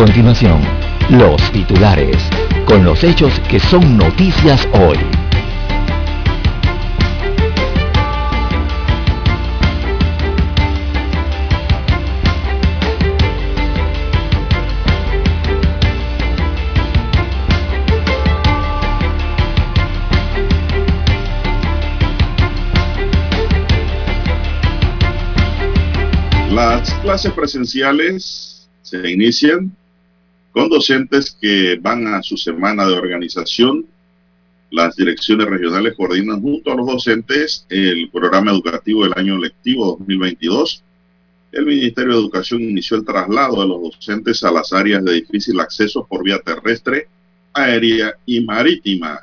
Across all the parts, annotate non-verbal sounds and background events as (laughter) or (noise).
Continuación, los titulares, con los hechos que son noticias hoy. Las clases presenciales se inician con docentes que van a su semana de organización. Las direcciones regionales coordinan junto a los docentes el programa educativo del año lectivo 2022. El Ministerio de Educación inició el traslado de los docentes a las áreas de difícil acceso por vía terrestre, aérea y marítima.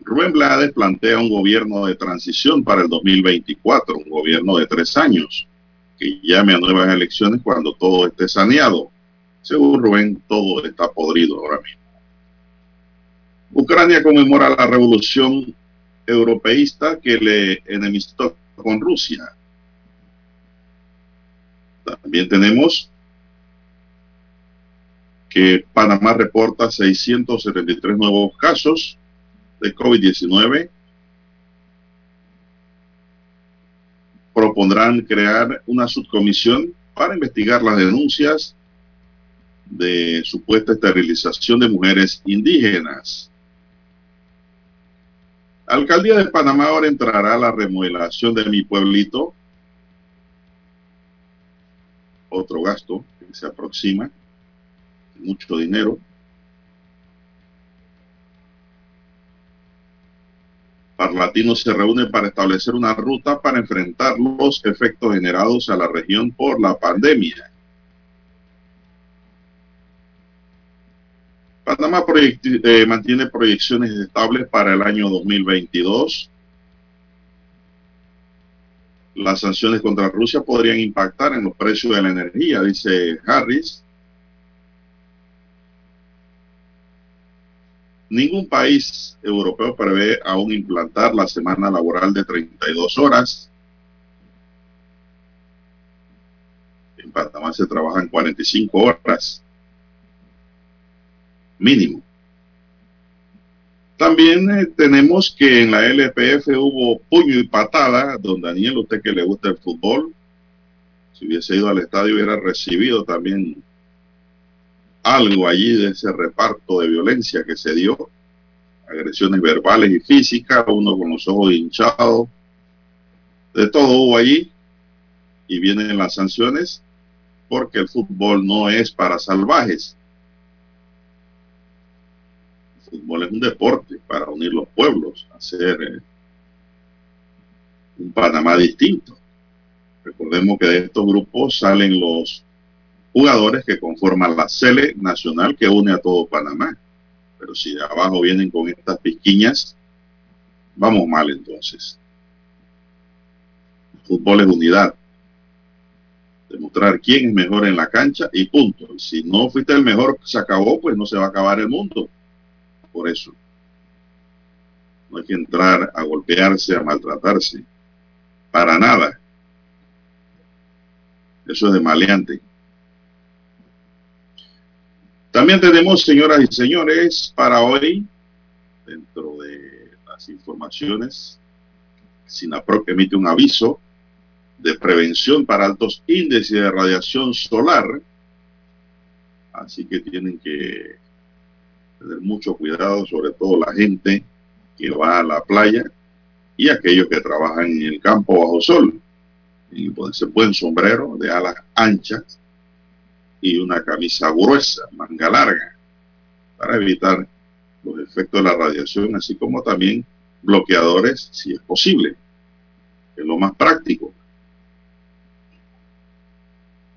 Rubén Blades plantea un gobierno de transición para el 2024, un gobierno de tres años, que llame a nuevas elecciones cuando todo esté saneado. Según Rubén, todo está podrido ahora mismo. Ucrania conmemora la revolución europeísta que le enemistó con Rusia. También tenemos que Panamá reporta 673 nuevos casos de COVID-19. Propondrán crear una subcomisión para investigar las denuncias de supuesta esterilización de mujeres indígenas. Alcaldía de Panamá ahora entrará a la remodelación de mi pueblito. Otro gasto que se aproxima, mucho dinero. Parlatinos se reúne para establecer una ruta para enfrentar los efectos generados a la región por la pandemia. Panamá eh, mantiene proyecciones estables para el año 2022. Las sanciones contra Rusia podrían impactar en los precios de la energía, dice Harris. Ningún país europeo prevé aún implantar la semana laboral de 32 horas. En Panamá se trabajan 45 horas mínimo. También eh, tenemos que en la LPF hubo puño y patada, don Daniel, usted que le gusta el fútbol, si hubiese ido al estadio hubiera recibido también algo allí de ese reparto de violencia que se dio, agresiones verbales y físicas, uno con los ojos hinchados, de todo hubo allí. Y vienen las sanciones porque el fútbol no es para salvajes fútbol es un deporte para unir los pueblos, hacer eh, un Panamá distinto. Recordemos que de estos grupos salen los jugadores que conforman la Sele Nacional que une a todo Panamá. Pero si de abajo vienen con estas pisquiñas, vamos mal entonces. El fútbol es unidad. Demostrar quién es mejor en la cancha y punto. Si no fuiste el mejor, se acabó, pues no se va a acabar el mundo por eso. No hay que entrar a golpearse, a maltratarse. Para nada. Eso es de maleante. También tenemos, señoras y señores, para hoy, dentro de las informaciones, SINAPROC emite un aviso de prevención para altos índices de radiación solar. Así que tienen que tener mucho cuidado, sobre todo la gente que va a la playa y aquellos que trabajan en el campo bajo sol. Y ponerse buen sombrero de alas anchas y una camisa gruesa, manga larga, para evitar los efectos de la radiación, así como también bloqueadores, si es posible, es lo más práctico.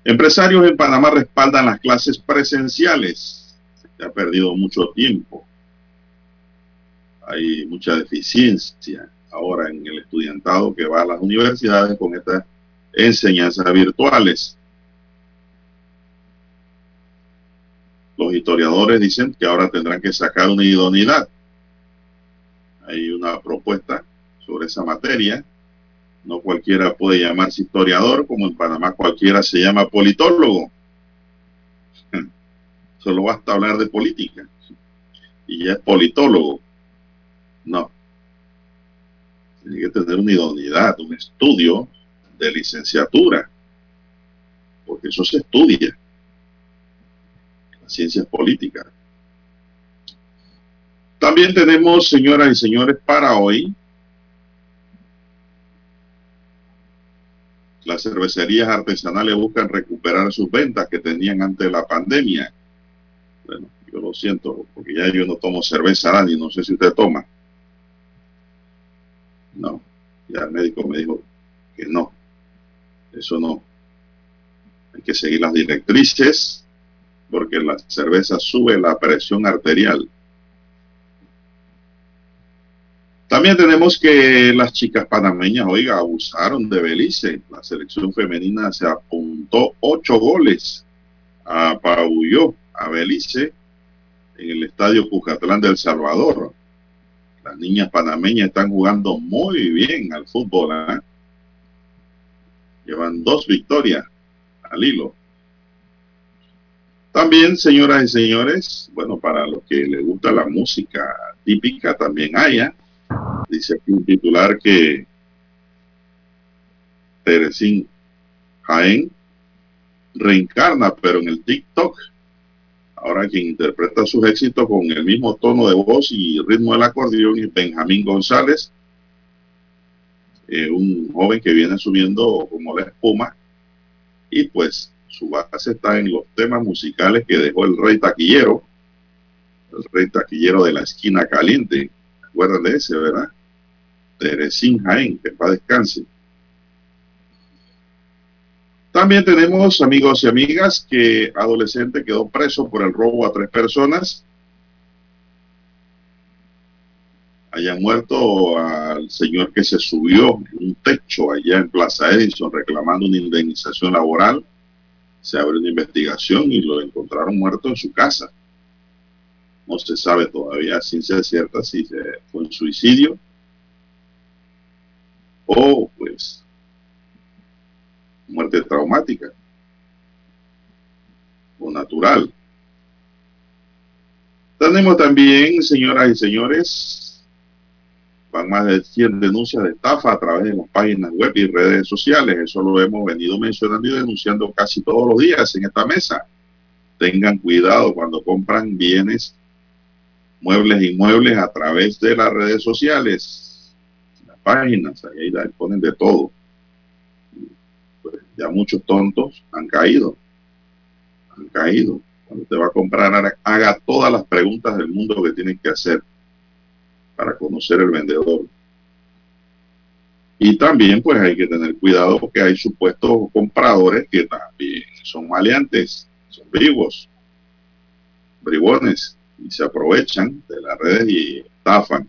Empresarios en Panamá respaldan las clases presenciales. Se ha perdido mucho tiempo. Hay mucha deficiencia ahora en el estudiantado que va a las universidades con estas enseñanzas virtuales. Los historiadores dicen que ahora tendrán que sacar una idoneidad. Hay una propuesta sobre esa materia. No cualquiera puede llamarse historiador, como en Panamá cualquiera se llama politólogo. Solo basta hablar de política. Y ya es politólogo. No. Tiene que tener una idoneidad, un estudio de licenciatura. Porque eso se estudia ciencias políticas. También tenemos, señoras y señores, para hoy, las cervecerías artesanales buscan recuperar sus ventas que tenían antes de la pandemia. Bueno, yo lo siento, porque ya yo no tomo cerveza, Dani, no sé si usted toma. No, ya el médico me dijo que no, eso no. Hay que seguir las directrices porque la cerveza sube la presión arterial. También tenemos que las chicas panameñas, oiga, abusaron de Belice. La selección femenina se apuntó ocho goles, apabulló a Belice en el estadio Cucatlán del Salvador. Las niñas panameñas están jugando muy bien al fútbol. ¿eh? Llevan dos victorias al hilo. También, señoras y señores, bueno, para los que les gusta la música típica, también haya. Dice aquí un titular que Teresín Jaén reencarna, pero en el TikTok. Ahora quien interpreta sus éxitos con el mismo tono de voz y ritmo del acordeón es Benjamín González, eh, un joven que viene subiendo como la espuma. Y pues su base está en los temas musicales que dejó el rey taquillero, el rey taquillero de la esquina caliente. ¿Recuerdan de ese, verdad? Teresín Jaén, que para descanse. También tenemos, amigos y amigas, que adolescente quedó preso por el robo a tres personas. Haya muerto al señor que se subió un techo allá en Plaza Edison reclamando una indemnización laboral se abre una investigación y lo encontraron muerto en su casa. No se sabe todavía ciencia cierta si fue un suicidio o pues muerte traumática o natural. Tenemos también, señoras y señores, van más de 100 denuncias de estafa a través de las páginas web y redes sociales. Eso lo hemos venido mencionando y denunciando casi todos los días en esta mesa. Tengan cuidado cuando compran bienes, muebles y muebles a través de las redes sociales, las páginas, ahí ponen de todo. Pues ya muchos tontos han caído, han caído. Cuando te va a comprar, haga todas las preguntas del mundo que tienen que hacer para conocer el vendedor. Y también pues hay que tener cuidado porque hay supuestos compradores que también son maleantes, son bribos, bribones, y se aprovechan de las redes y estafan.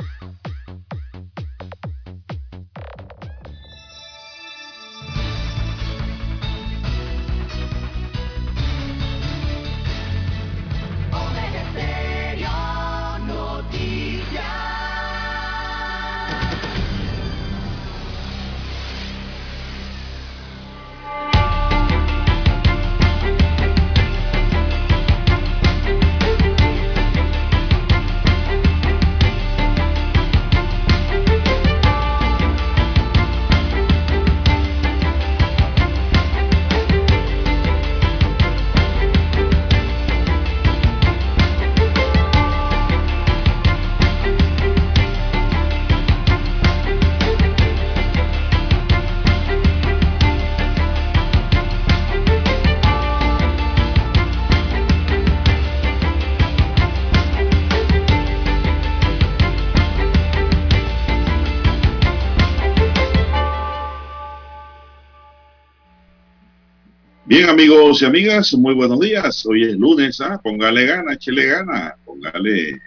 Bien, amigos y amigas, muy buenos días. Hoy es lunes, ¿ah? Póngale gana, échele gana, póngale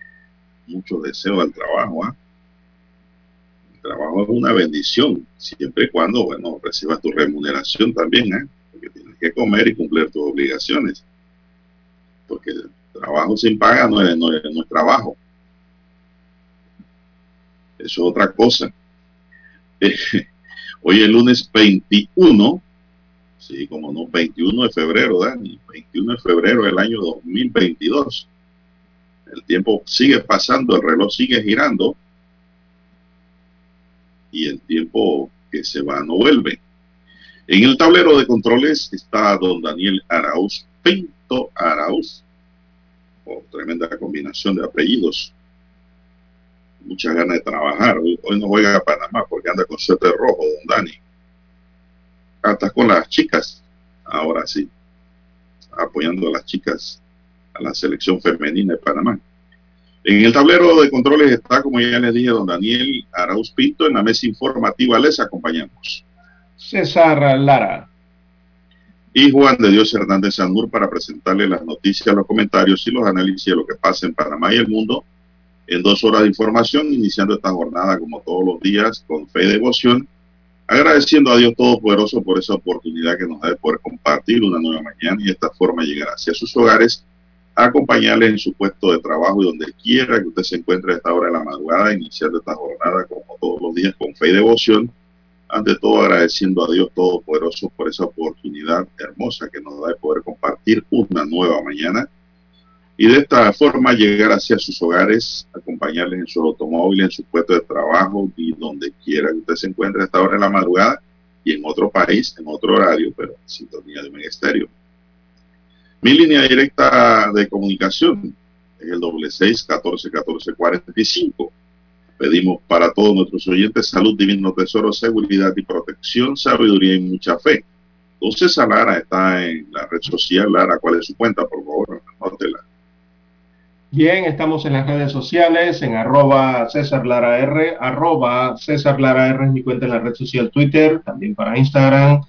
mucho deseo al trabajo, ¿ah? El trabajo es una bendición, siempre y cuando, bueno, recibas tu remuneración también, ¿eh? Porque tienes que comer y cumplir tus obligaciones. Porque el trabajo sin paga no es, no es, no es trabajo. Eso es otra cosa. (laughs) hoy es lunes 21 Sí, como no, 21 de febrero, Dani, 21 de febrero del año 2022. El tiempo sigue pasando, el reloj sigue girando y el tiempo que se va no vuelve. En el tablero de controles está don Daniel Arauz, Pinto Arauz. Oh, tremenda combinación de apellidos. Muchas ganas de trabajar. Hoy, no juega a Panamá porque anda con suerte rojo, don Dani hasta con las chicas, ahora sí, apoyando a las chicas, a la selección femenina de Panamá. En el tablero de controles está, como ya les dije, don Daniel Arauz Pinto. En la mesa informativa les acompañamos. César Lara. Y Juan de Dios Hernández Sanur para presentarle las noticias, los comentarios y los análisis de lo que pasa en Panamá y el mundo en dos horas de información, iniciando esta jornada como todos los días con fe y devoción Agradeciendo a Dios Todopoderoso por esa oportunidad que nos da de poder compartir una nueva mañana y de esta forma llegar hacia sus hogares, acompañarles en su puesto de trabajo y donde quiera que usted se encuentre a esta hora de la madrugada, iniciando esta jornada como todos los días con fe y devoción. Ante todo agradeciendo a Dios Todopoderoso por esa oportunidad hermosa que nos da de poder compartir una nueva mañana y de esta forma llegar hacia sus hogares, acompañarles en su automóvil, en su puesto de trabajo y donde quiera que usted se encuentre a esta hora de la madrugada y en otro país, en otro horario, pero en sintonía de ministerio. Mi línea directa de comunicación es el doble seis catorce catorce cuarenta y cinco. Pedimos para todos nuestros oyentes salud, divino tesoro, seguridad y protección, sabiduría y mucha fe. Entonces, Lara está en la red social. Lara, ¿cuál es su cuenta? Por favor, anótela. Bien, estamos en las redes sociales, en arroba César Lara arroba César Lara es mi cuenta en la red social Twitter, también para Instagram.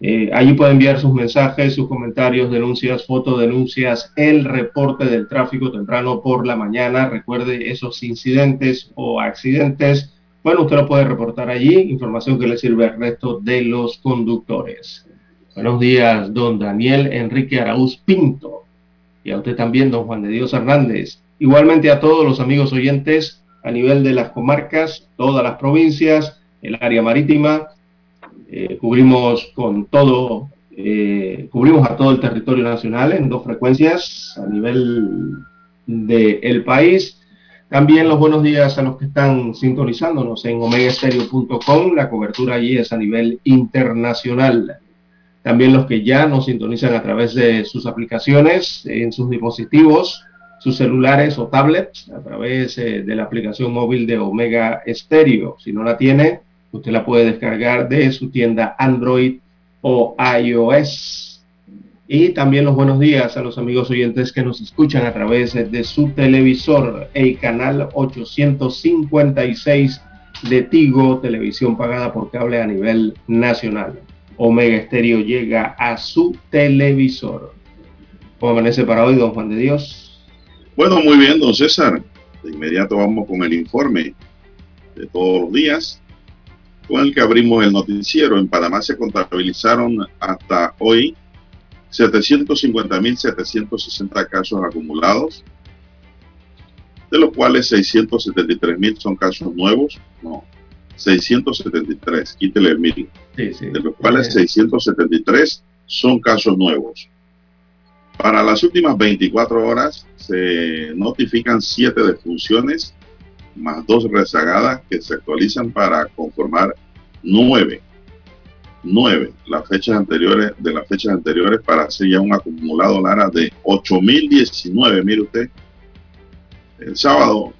Eh, allí puede enviar sus mensajes, sus comentarios, denuncias, fotodenuncias, el reporte del tráfico temprano por la mañana. Recuerde esos incidentes o accidentes. Bueno, usted lo puede reportar allí, información que le sirve al resto de los conductores. Buenos días, don Daniel Enrique Araúz Pinto y a usted también, don Juan de Dios Hernández. Igualmente a todos los amigos oyentes a nivel de las comarcas, todas las provincias, el área marítima. Eh, cubrimos con todo, eh, cubrimos a todo el territorio nacional en dos frecuencias a nivel del país. También los buenos días a los que están sintonizándonos en omegaestereo.com. La cobertura allí es a nivel internacional. También los que ya nos sintonizan a través de sus aplicaciones en sus dispositivos, sus celulares o tablets, a través eh, de la aplicación móvil de Omega Stereo. Si no la tiene, usted la puede descargar de su tienda Android o iOS. Y también los buenos días a los amigos oyentes que nos escuchan a través de su televisor, el canal 856 de Tigo, televisión pagada por cable a nivel nacional. Omega Estéreo llega a su televisor. ¿Cómo amanece para hoy, don Juan de Dios? Bueno, muy bien, don César. De inmediato vamos con el informe de todos los días, con el que abrimos el noticiero. En Panamá se contabilizaron hasta hoy 750.760 casos acumulados, de los cuales 673.000 son casos nuevos. 673, quítele el mil, de los cuales 673 son casos nuevos. Para las últimas 24 horas se notifican 7 defunciones más dos rezagadas que se actualizan para conformar 9. 9 las fechas anteriores de las fechas anteriores para hacer ya un acumulado Lara de 8019. Mire usted, el sábado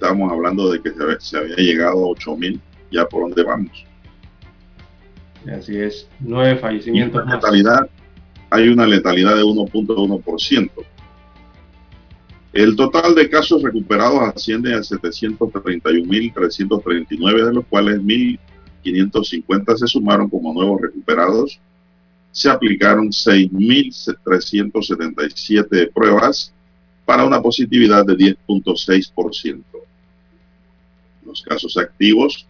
estábamos hablando de que se, había llegado a 8.000, ya por dónde vamos. Así es, nueve fallecimientos más. Letalidad, hay una letalidad de 1.1%. El total de casos recuperados asciende a 731.339, de los cuales 1.550 se sumaron como nuevos recuperados se aplicaron 6.377 pruebas para una positividad de 10.6%. Los casos activos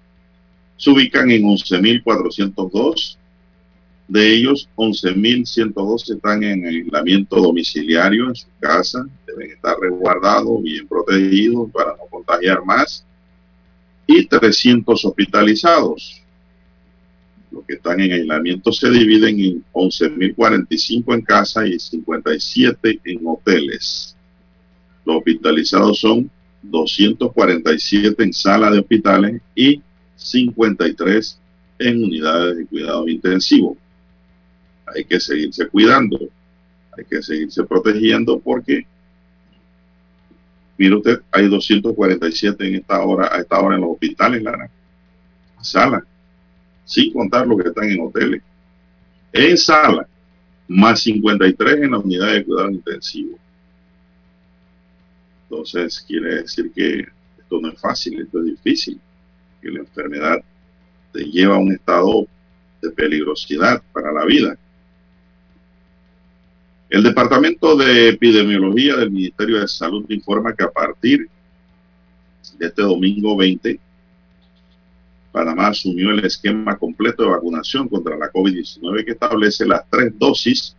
se ubican en 11.402. De ellos, 11.102 están en aislamiento domiciliario en su casa. Deben estar resguardados, bien protegidos para no contagiar más. Y 300 hospitalizados. Los que están en aislamiento se dividen en 11.045 en casa y 57 en hoteles. Los hospitalizados son 247 en sala de hospitales y 53 en unidades de cuidado intensivo. Hay que seguirse cuidando, hay que seguirse protegiendo porque, mire usted, hay 247 en esta hora, a esta hora en los hospitales, Lara, sala, sin contar los que están en hoteles. En sala, más 53 en la unidad de cuidado intensivo. Entonces, quiere decir que esto no es fácil, esto es difícil que la enfermedad te lleva a un estado de peligrosidad para la vida. El Departamento de Epidemiología del Ministerio de Salud informa que a partir de este domingo 20, Panamá asumió el esquema completo de vacunación contra la COVID-19 que establece las tres dosis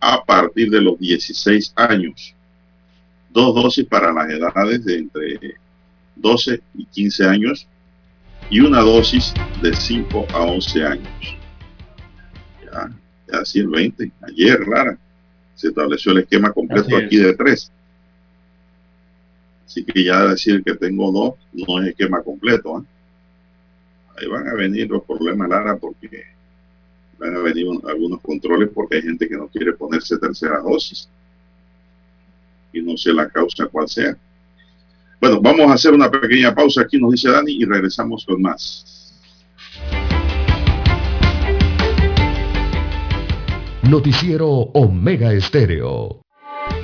a partir de los 16 años. Dos dosis para las edades de entre 12 y 15 años y una dosis de 5 a 11 años. Ya, ya así el 20. Ayer, Lara, se estableció el esquema completo aquí de tres. Así que ya decir que tengo dos no es esquema completo. ¿eh? Ahí van a venir los problemas, Lara, porque van a venir algunos controles porque hay gente que no quiere ponerse tercera dosis. Y no sé la causa cuál sea. Bueno, vamos a hacer una pequeña pausa aquí, nos dice Dani, y regresamos con más. Noticiero Omega Estéreo.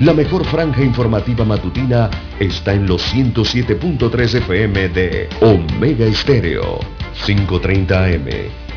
La mejor franja informativa matutina está en los 107.3 FM de Omega Estéreo, 530 AM.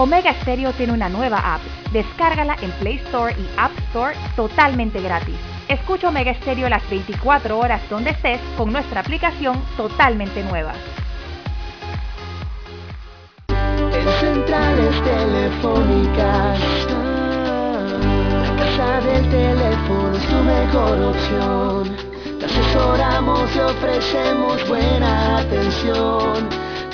Omega Stereo tiene una nueva app. Descárgala en Play Store y App Store totalmente gratis. Escucha Omega Stereo las 24 horas donde estés con nuestra aplicación totalmente nueva. centrales telefónicas. La casa del teléfono es tu mejor opción. Te asesoramos y ofrecemos buena atención.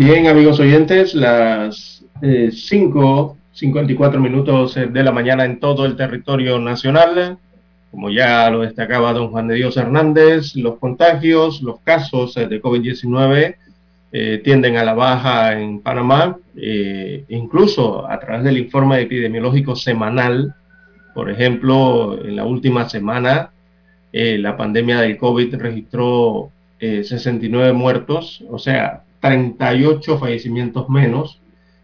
Bien, amigos oyentes, las 5 eh, 54 minutos eh, de la mañana en todo el territorio nacional. Como ya lo destacaba don Juan de Dios Hernández, los contagios, los casos eh, de COVID-19 eh, tienden a la baja en Panamá, incluso a través del informe epidemiológico semanal. Por ejemplo, en la última semana, la pandemia del COVID registró 69 muertos, o sea, 38 fallecimientos menos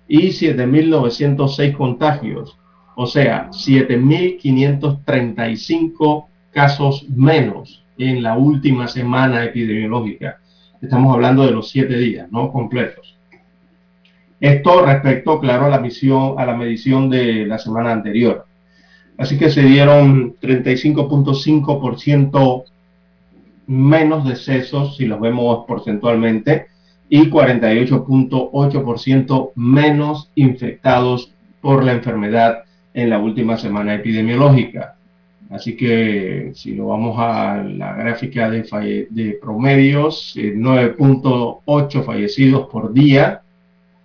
y 7.906 contagios, o sea, 7.535 casos menos en la última semana epidemiológica. Estamos hablando de los siete días, no completos. Esto respecto, claro, a la, misión, a la medición de la semana anterior. Así que se dieron 35.5% menos decesos, si los vemos porcentualmente, y 48.8% menos infectados por la enfermedad en la última semana epidemiológica. Así que si lo vamos a la gráfica de, promedios, 9.8 eh, fallecidos por día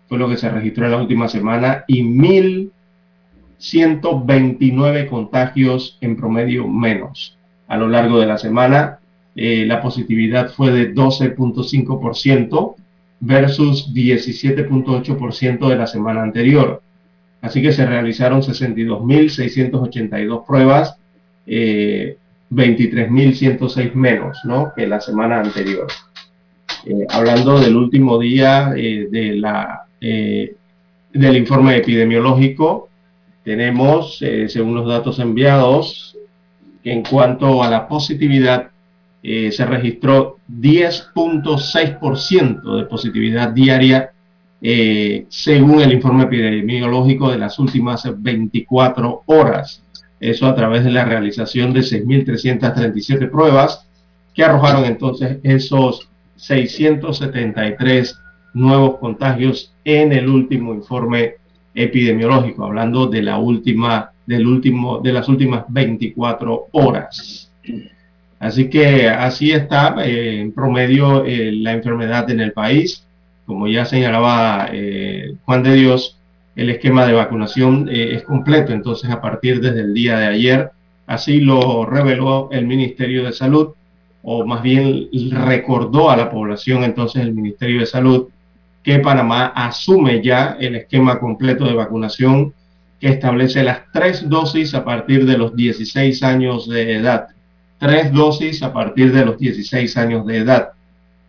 fue lo que se registró en la última semana y 1.129 contagios en promedio menos. A lo largo de la semana, eh, la positividad fue de 12.5% versus 17.8% de la semana anterior. Así que se realizaron 62.682 pruebas, eh, 23.106 menos ¿no? que la semana anterior. Eh, hablando del último día eh, eh, del informe epidemiológico, tenemos, según los datos enviados, en cuanto a la positividad, se registró 10.6% de positividad diaria según el informe epidemiológico de las últimas 24 horas. Eso a través de la realización de 6.337 pruebas que arrojaron entonces esos 673 nuevos contagios en el último informe epidemiológico, hablando de la última, del último, de las últimas 24 horas. Así que así está eh, en promedio eh, la enfermedad en el país como ya señalaba eh, Juan de Dios, el esquema de vacunación eh, es completo. Entonces, a partir desde el día de ayer, así lo reveló el Ministerio de Salud, o más bien recordó a la población entonces el Ministerio de Salud que Panamá asume ya el esquema completo de vacunación que establece las tres dosis a partir de los 16 años de edad. Tres dosis a partir de los 16 años de edad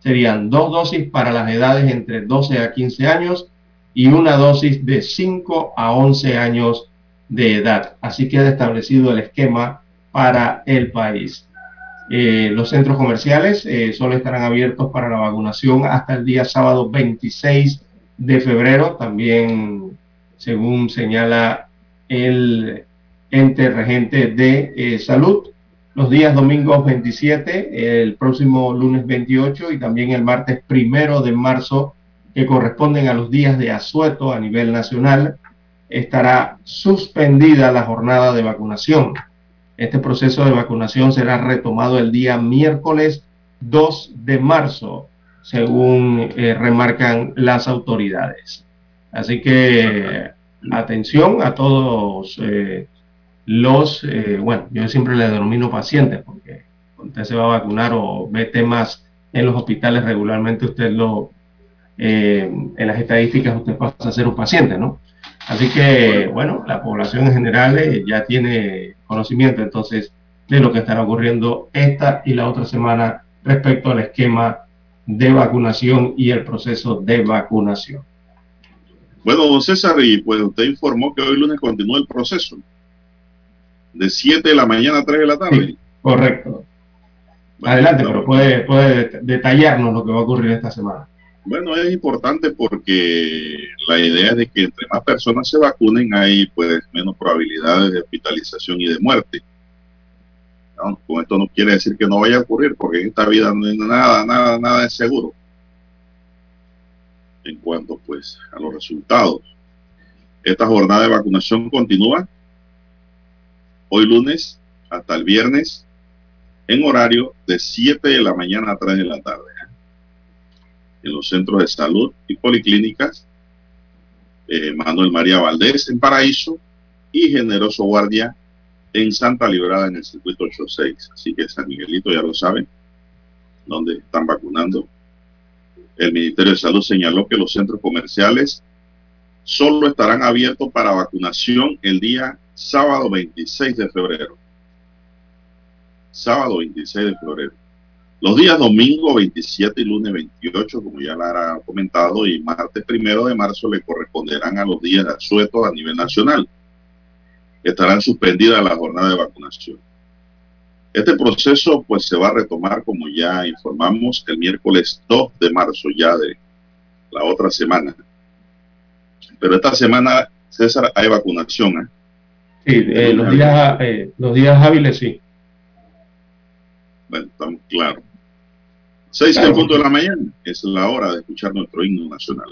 serían dos dosis para las edades entre 12 a 15 años y una dosis de 5 a 11 años de edad. Así queda establecido el esquema para el país. Eh, los centros comerciales eh, solo estarán abiertos para la vacunación hasta el día sábado 26 de febrero, también según señala el ente regente de eh, salud los días domingos 27, el próximo lunes 28 y también el martes primero de marzo, que corresponden a los días de asueto a nivel nacional, estará suspendida la jornada de vacunación. Este proceso de vacunación será retomado el día miércoles 2 de marzo, según eh, remarcan las autoridades. Así que atención a todos eh, los, eh, bueno, yo siempre le denomino pacientes, porque cuando usted se va a vacunar o ve temas en los hospitales regularmente, usted lo, eh, en las estadísticas usted pasa a ser un paciente, ¿no? Así que, bueno, la población en general eh, ya tiene conocimiento entonces de lo que estará ocurriendo esta y la otra semana respecto al esquema de vacunación y el proceso de vacunación. Bueno, don César, y pues usted informó que hoy lunes continúa el proceso de 7 de la mañana a 3 de la tarde. correcto. Adelante, pero puede, puede detallarnos lo que va a ocurrir esta semana. Bueno, es importante porque la idea es de que entre más personas se vacunen hay pues menos probabilidades de hospitalización y de muerte. con esto no quiere decir que no vaya a ocurrir porque en esta vida no hay nada, nada, nada es seguro en cuanto pues a los resultados. Esta jornada de vacunación continúa hoy lunes hasta el viernes en horario de 7 de la mañana a 3 de la tarde en los centros de salud y policlínicas eh, Manuel María Valdés en Paraíso y Generoso Guardia en Santa Librada en el circuito 86. Así que San Miguelito ya lo saben, donde están vacunando. El Ministerio de Salud señaló que los centros comerciales solo estarán abiertos para vacunación el día sábado 26 de febrero. Sábado 26 de febrero. Los días domingo 27 y lunes 28, como ya la ha comentado, y martes primero de marzo le corresponderán a los días de asueto a nivel nacional. Estarán suspendidas la jornada de vacunación. Este proceso pues se va a retomar, como ya informamos, el miércoles 2 de marzo ya de la otra semana. Pero esta semana, César, hay vacunación. ¿eh? Sí, eh, los, días, eh, los días hábiles sí. Bueno, estamos claros. Seis en punto de la mañana es la hora de escuchar nuestro himno nacional.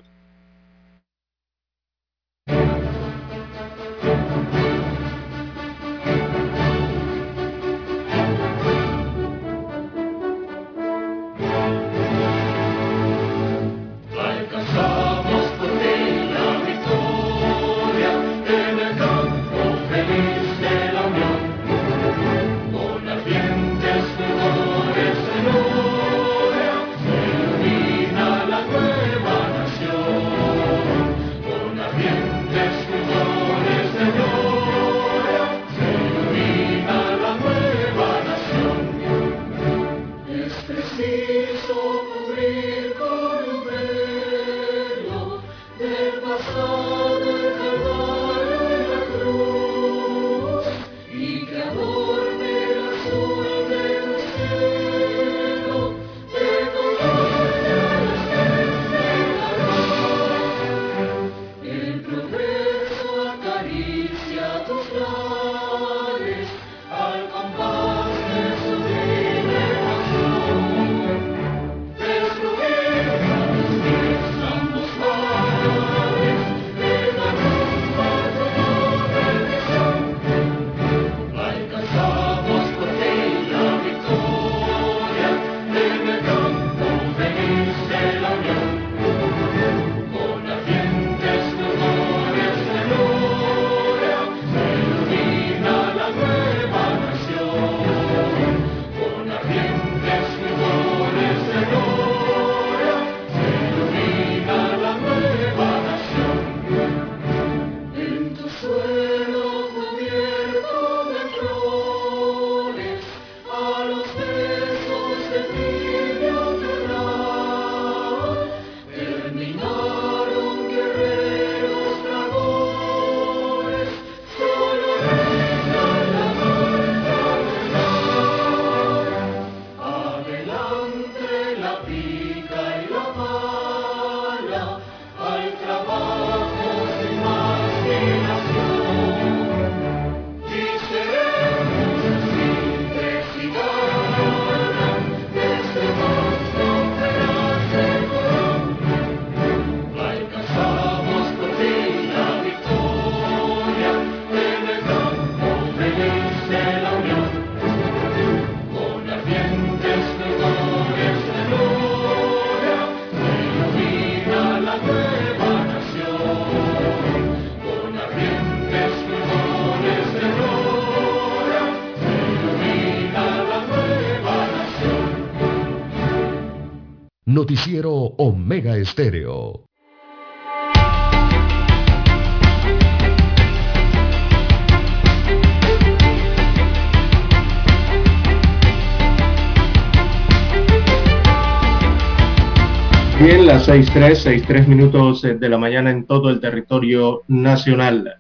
6.3, 6.3 minutos de la mañana en todo el territorio nacional.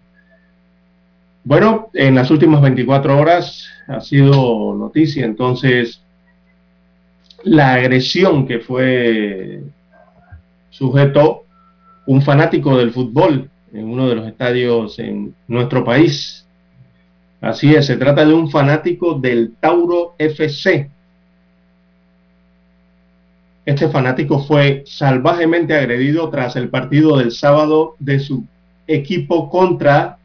Bueno, en las últimas 24 horas ha sido noticia entonces la agresión que fue sujeto un fanático del fútbol en uno de los estadios en nuestro país. Así es, se trata de un fanático del Tauro FC. Este fanático fue salvajemente agredido tras el partido del sábado de su equipo contra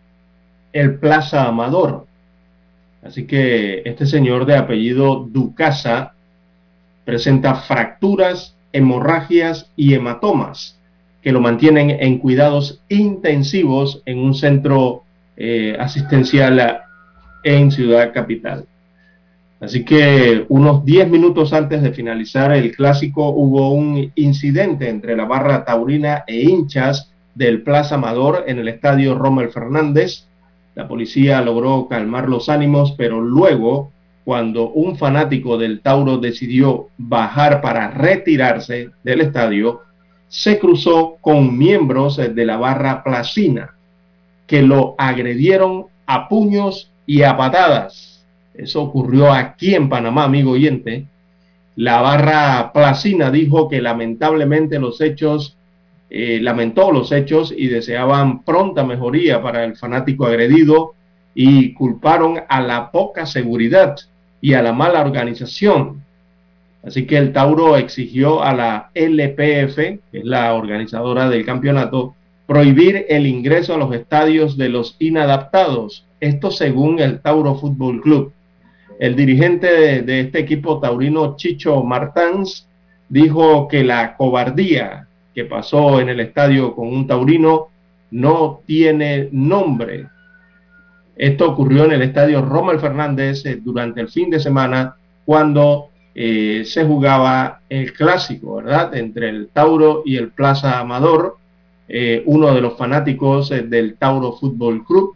el Plaza Amador. Así que este señor de apellido Ducasa presenta fracturas, hemorragias y hematomas que lo mantienen en cuidados intensivos en un centro eh, asistencial en Ciudad Capital. Así que unos 10 minutos antes de finalizar el clásico hubo un incidente entre la barra taurina e hinchas del Plaza Amador en el estadio Rommel Fernández. La policía logró calmar los ánimos, pero luego cuando un fanático del Tauro decidió bajar para retirarse del estadio, se cruzó con miembros de la barra placina que lo agredieron a puños y a patadas. Eso ocurrió aquí en Panamá, amigo oyente. La barra placina dijo que lamentablemente los hechos, eh, lamentó los hechos y deseaban pronta mejoría para el fanático agredido y culparon a la poca seguridad y a la mala organización. Así que el Tauro exigió a la LPF, que es la organizadora del campeonato, prohibir el ingreso a los estadios de los inadaptados. Esto según el Tauro Fútbol Club. El dirigente de, este equipo taurino, Chicho Martans, dijo que la cobardía que pasó en el estadio con un taurino no tiene nombre. Esto ocurrió en el estadio Rommel Fernández eh, durante el fin de semana cuando eh, se jugaba el clásico, ¿verdad? Entre el Tauro y el Plaza Amador. Eh, uno de los fanáticos del Tauro Fútbol Club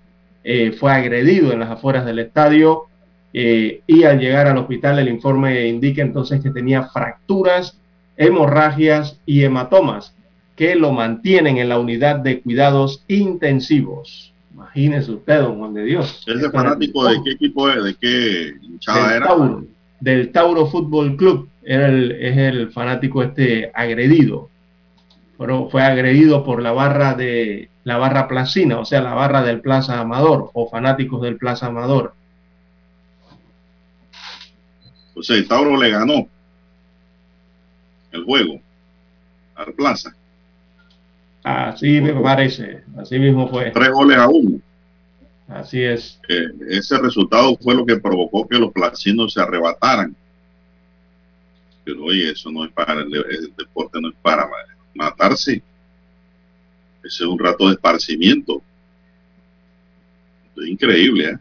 fue agredido en las afueras del estadio eh, y al llegar al hospital el informe indica entonces que tenía fracturas, hemorragias y hematomas que lo mantienen en la unidad de cuidados intensivos. Imagínese usted, don Juan de Dios. ¿Es fanático de qué equipo es? ¿De qué hinchada del era? Tauro, del Tauro Fútbol Club. Era el, es el fanático este agredido. Pero fue agredido por la barra de la barra placina, o sea, la barra del Plaza Amador o fanáticos del Plaza Amador. O sea, el Tauro le ganó el juego al Plaza. Así me parece, así mismo fue. Tres goles a uno. Así es. Eh, ese resultado fue lo que provocó que los placinos se arrebataran. Pero oye, eso no es para el, el deporte, no es para matarse. Ese es un rato de esparcimiento. Es increíble, ¿eh?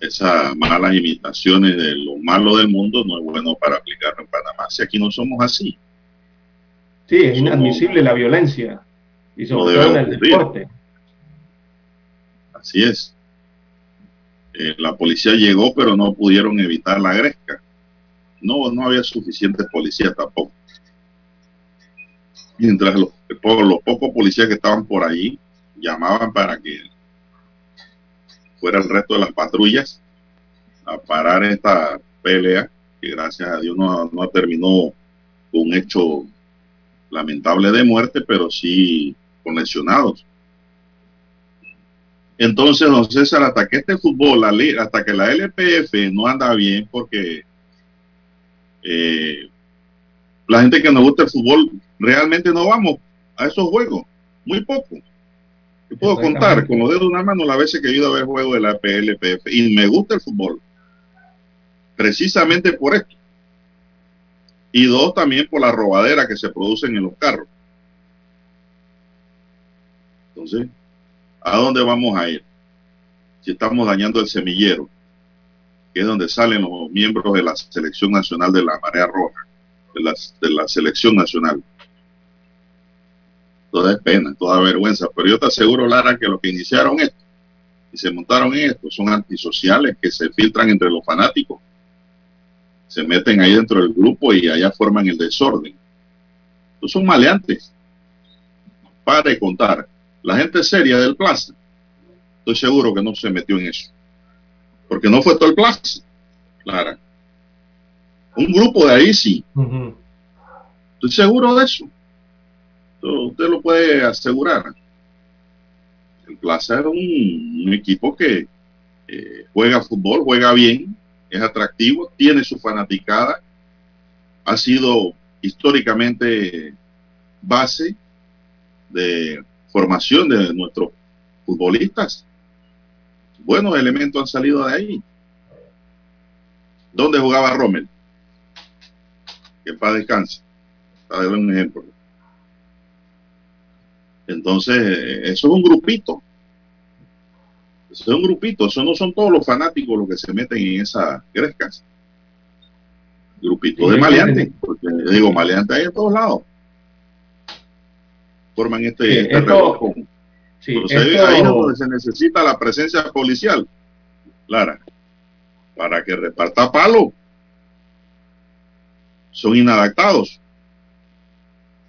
Esas malas imitaciones de lo malo del mundo no es bueno para aplicarlo en Panamá. Si aquí no somos así. Sí, es inadmisible la violencia. Y sobre No todo en el deporte. Así es. Eh, la policía llegó, pero no pudieron evitar la gresca. No, no había suficientes policías tampoco. Mientras los, por los pocos policías que estaban por allí llamaban para que fuera el resto de las patrullas a parar esta pelea, que gracias a Dios no, no terminó con un hecho lamentable de muerte, pero sí con lesionados. Entonces, don César, hasta que este fútbol, hasta que la LPF no anda bien, porque eh, la gente que nos gusta el fútbol, realmente no vamos a esos juegos, muy poco. Yo puedo contar con los dedos de una mano las veces que he ido a ver juegos de la PLPF y me gusta el fútbol, precisamente por esto. Y dos, también por la robadera que se producen en los carros. Entonces, ¿a dónde vamos a ir? Si estamos dañando el semillero, que es donde salen los miembros de la selección nacional de la marea roja, de la, de la selección nacional. Toda es pena, toda vergüenza, pero yo te aseguro, Lara, que los que iniciaron esto y se montaron en esto son antisociales que se filtran entre los fanáticos, se meten ahí dentro del grupo y allá forman el desorden. Estos son maleantes. Para de contar. La gente seria del plaza, estoy seguro que no se metió en eso. Porque no fue todo el plaza, Clara. Un grupo de ahí sí. Estoy seguro de eso. Usted lo puede asegurar. El Plaza es un, equipo que eh, juega fútbol, juega bien, es atractivo, tiene su fanaticada, ha sido históricamente base de formación de nuestros futbolistas. Buenos elementos han salido de ahí. ¿Dónde jugaba Rommel? Que para descanse. Para dar un ejemplo. Entonces, eso es un grupito. Eso es un grupito. Eso no son todos los fanáticos los que se meten en esas grescas. Grupito Sí, de maleantes. Porque digo, maleantes hay en todos lados. Forman este, Sí, este esto- revolcón. Sí, Entonces, esto- ahí es donde se necesita la presencia policial, Lara, para que reparta palo. Son inadaptados.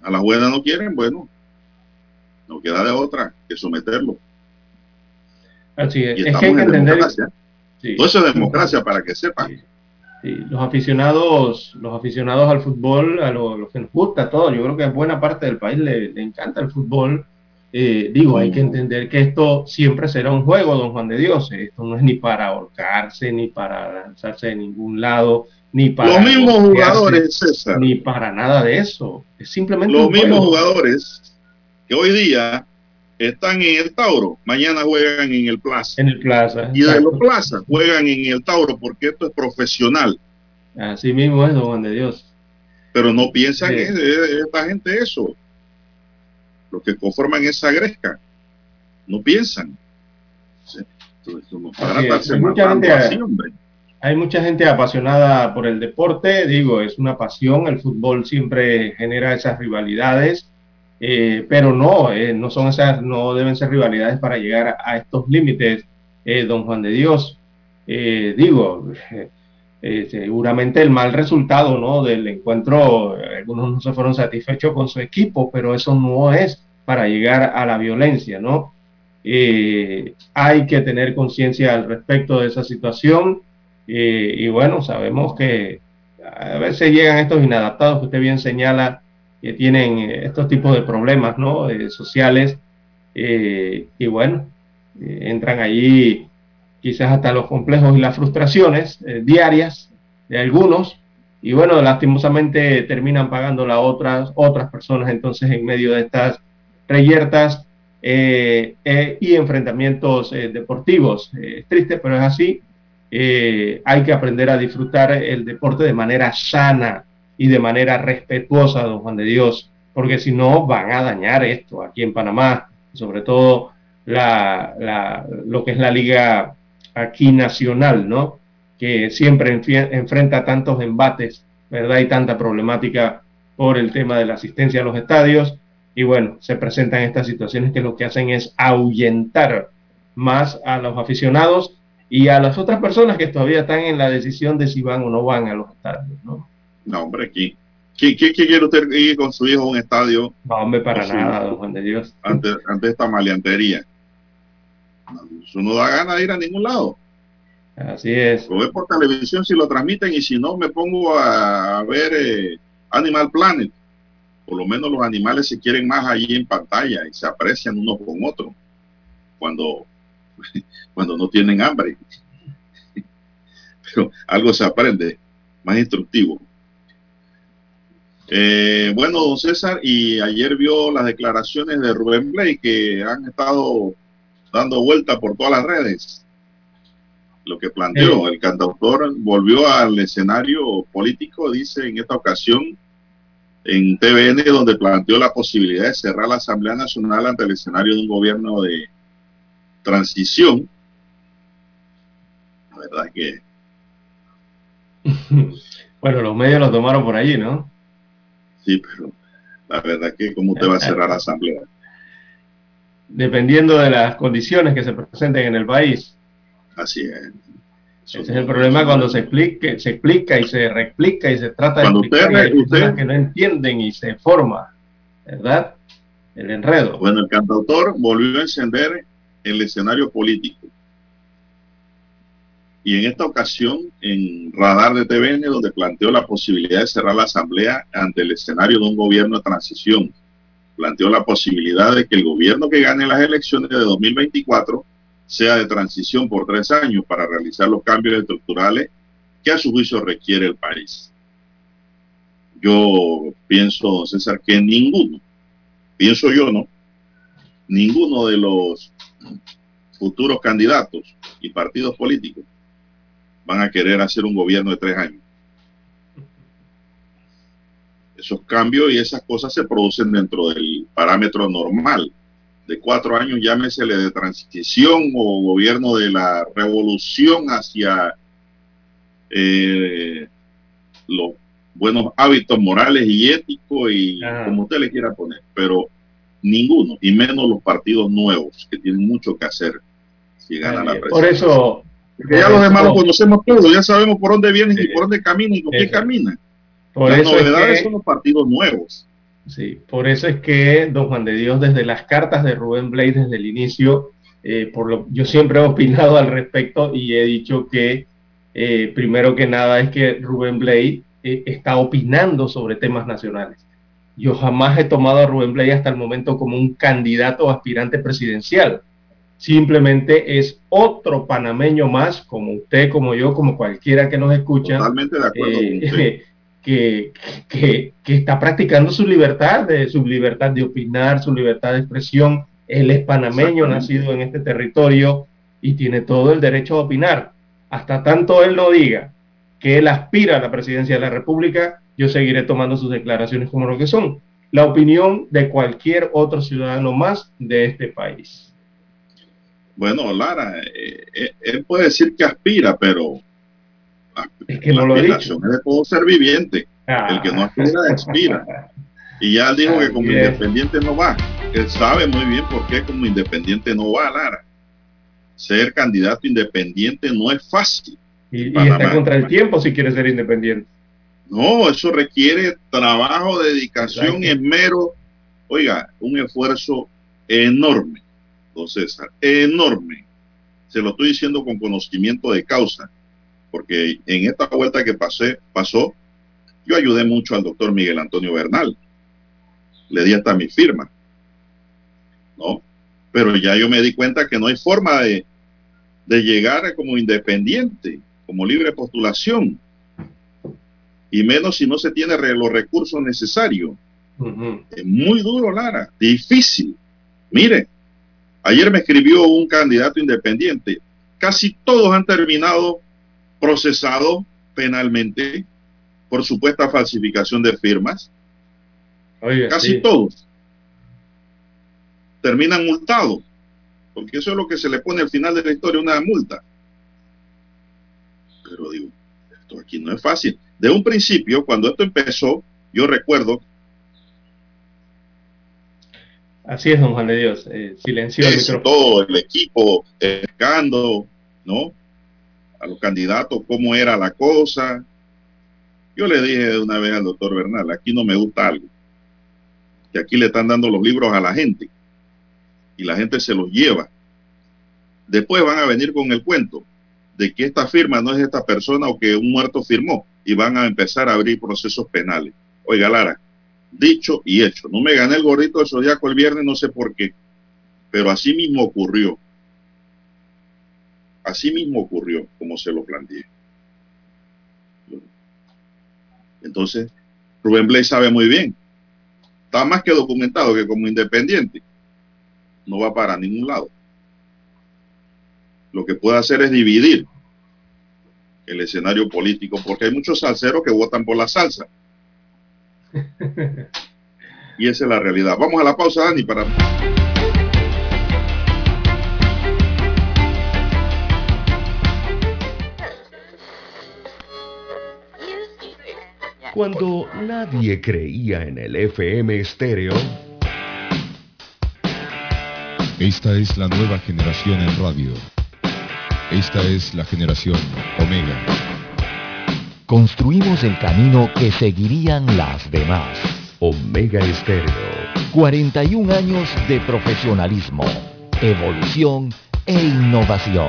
A la buena no quieren, bueno, no queda de otra que someterlo. así es. Y Es que hay que en entender. democracia. sí. Todo eso es democracia para que sepan. Sí, sí. Los aficionados, los aficionados al fútbol, a lo, lo que nos gusta, todo, yo creo que a buena parte del país le, le encanta el fútbol. Eh, digo, hay que entender que esto siempre será un juego, don Juan de Dios. Esto no es ni para ahorcarse, ni para lanzarse de ningún lado, Ni para los mismos jugadores, César. Ni para nada de eso. Es simplemente los mismos jugadores que hoy día están en el Tauro, mañana juegan en el Plaza. En el Plaza. Y de los Plaza juegan en el Tauro porque esto es profesional. Así mismo es, don Juan de Dios. Pero no piensan sí. esta gente eso. Los que conforman esa gresca. No piensan. Entonces, hay, mucha gente, así, hay mucha gente apasionada por el deporte. Digo, es una pasión. El fútbol siempre genera esas rivalidades. Eh, pero no, eh, no son esas, no deben ser rivalidades para llegar a, estos límites, eh, don Juan de Dios. digo, (laughs) seguramente el mal resultado ¿no? del encuentro, algunos no se fueron satisfechos con su equipo, pero eso no es para llegar a la violencia, ¿no? hay que tener conciencia al respecto de esa situación y bueno, sabemos que a veces llegan estos inadaptados que usted bien señala que tienen estos tipos de problemas ¿no? Eh, sociales eh, y bueno, eh, entran allí quizás hasta los complejos y las frustraciones diarias de algunos y bueno, lastimosamente terminan pagando las otras, otras personas entonces en medio de estas reyertas y enfrentamientos deportivos. es triste, pero es así. hay que aprender a disfrutar el deporte de manera sana, y de manera respetuosa, don Juan de Dios, porque si no van a dañar esto aquí en Panamá, sobre todo la, lo que es la liga aquí nacional, ¿no? Que siempre enfrenta tantos embates, ¿verdad? Y tanta problemática por el tema de la asistencia a los estadios. Y bueno, se presentan estas situaciones que lo que hacen es ahuyentar más a los aficionados y a las otras personas que todavía están en la decisión de si van o no van a los estadios. No, hombre, aquí. ¿Quién, quién, quién quiere usted ir con su hijo a un estadio? No, hombre, para nada, don Juan de Dios. Ante, ante esta maleantería. Eso no da ganas de ir a ningún lado. Así es. Lo ve por televisión si lo transmiten y si no, me pongo a, ver eh, Animal Planet. Por lo menos los animales se quieren más allí en pantalla y se aprecian uno con otro cuando, (laughs) cuando no tienen hambre. (laughs) Pero algo se aprende, más instructivo. Eh, bueno, don César, y ayer vio las declaraciones de Rubén Blay que han estado dando vuelta por todas las redes. Lo que planteó, el cantautor volvió al escenario político, dice en esta ocasión en TVN, donde planteó la posibilidad de cerrar la Asamblea Nacional ante el escenario de un gobierno de transición. La verdad que... (laughs) bueno, los medios lo tomaron por allí, ¿no? Sí, pero la verdad que cómo te va a cerrar la asamblea. Dependiendo de las condiciones que se presenten en el país. Así es. Ese es el problema cuando se explica, se explica y se reexplica y se trata cuando de explicar usted, que no entienden y se forma, ¿verdad? El enredo. Bueno, el cantautor volvió a encender el escenario político y en esta ocasión en Radar de TVN, donde planteó la posibilidad de cerrar la asamblea ante el escenario de un gobierno de transición. Planteó la posibilidad de que el gobierno que gane las elecciones de 2024 sea de transición por tres años para realizar los cambios estructurales que a su juicio requiere el país. Yo pienso, César, que ninguno, pienso yo, ¿no? Ninguno de los futuros candidatos y partidos políticos van a querer hacer un gobierno de tres años. Esos cambios y esas cosas se producen dentro del parámetro normal. De cuatro años, llámesele de transición o gobierno de la revolución hacia eh, los buenos hábitos morales y éticos y Ajá. como usted le quiera poner. Pero ninguno, y menos los partidos nuevos, que tienen mucho que hacer si ganan la presidencia. Por eso, porque ya los demás lo conocemos todo, ya sabemos por dónde vienen sí. y por dónde caminan y con qué caminan. Por Las eso novedades es que, son los partidos nuevos. Sí, por eso es que don Juan de Dios, desde las cartas de Rubén Blades desde el inicio, eh, por lo, yo siempre he opinado al respecto y he dicho que eh, primero que nada es que Rubén Blades eh, está opinando sobre temas nacionales. Yo jamás he tomado a Rubén Blades hasta el momento como un candidato aspirante presidencial simplemente es otro panameño más, como usted, como yo, como cualquiera que nos escucha. Totalmente de acuerdo eh, (laughs) Que, que, que, está practicando su libertad, de, su libertad de opinar, su libertad de expresión. Él es panameño, nacido en este territorio y tiene todo el derecho a opinar. Hasta tanto él no diga que él aspira a la presidencia de la República, yo seguiré tomando sus declaraciones como lo que son, la opinión de cualquier otro ciudadano más de este país. Bueno, Lara, eh, eh, él puede decir que aspira, pero es que no lo dicho. puedo ser viviente. El que no aspira, expira. Y ya dijo que como independiente no va. Él sabe muy bien por qué como independiente no va, Lara. Ser candidato independiente no es fácil. Y, está contra el tiempo si quiere ser independiente. No, eso requiere trabajo, dedicación, y esmero. Oiga, un esfuerzo enorme, don César, enorme. Se lo estoy diciendo con conocimiento de causa, porque en esta vuelta que pasé, pasó, yo ayudé mucho al doctor Miguel Antonio Bernal. Le di hasta mi firma. ¿No? Pero ya yo me di cuenta que no hay forma de, de llegar como independiente como libre postulación. Y menos si no se tiene los recursos necesarios. Es muy duro, Lara, difícil. Mire, ayer me escribió un candidato independiente. Casi todos han terminado procesados penalmente por supuesta falsificación de firmas. Casi todos terminan multados, porque eso es lo que se le pone al final de la historia, una multa. Pero digo, esto aquí no es fácil. De un principio, cuando esto empezó, yo recuerdo. Así es, don Juan de Dios. Eh, silencio Todo el equipo explicando, ¿no? A los candidatos cómo era la cosa. Yo le dije de una vez al doctor Bernal, aquí no me gusta algo. Que aquí le están dando los libros a la gente. Y la gente se los lleva. Después van a venir con el cuento de que esta firma no es esta persona o que un muerto firmó y van a empezar a abrir procesos penales. Oiga, Lara, dicho y hecho. No me gané el gordito de zodiaco el viernes, no sé por qué, pero así mismo ocurrió. Así mismo ocurrió, como se lo planteé. Entonces, Rubén Blay sabe muy bien. Está más que documentado que como independiente no va para ningún lado lo que puede hacer es dividir el escenario político, porque hay muchos salseros que votan por la salsa. Y esa es la realidad. Vamos a la pausa, Dani, para... Cuando nadie creía en el FM estéreo. Esta es la nueva generación en radio esta es la generación Omega. Construimos el camino que seguirían las demás. Omega Estéreo. 41 años de profesionalismo, evolución e innovación.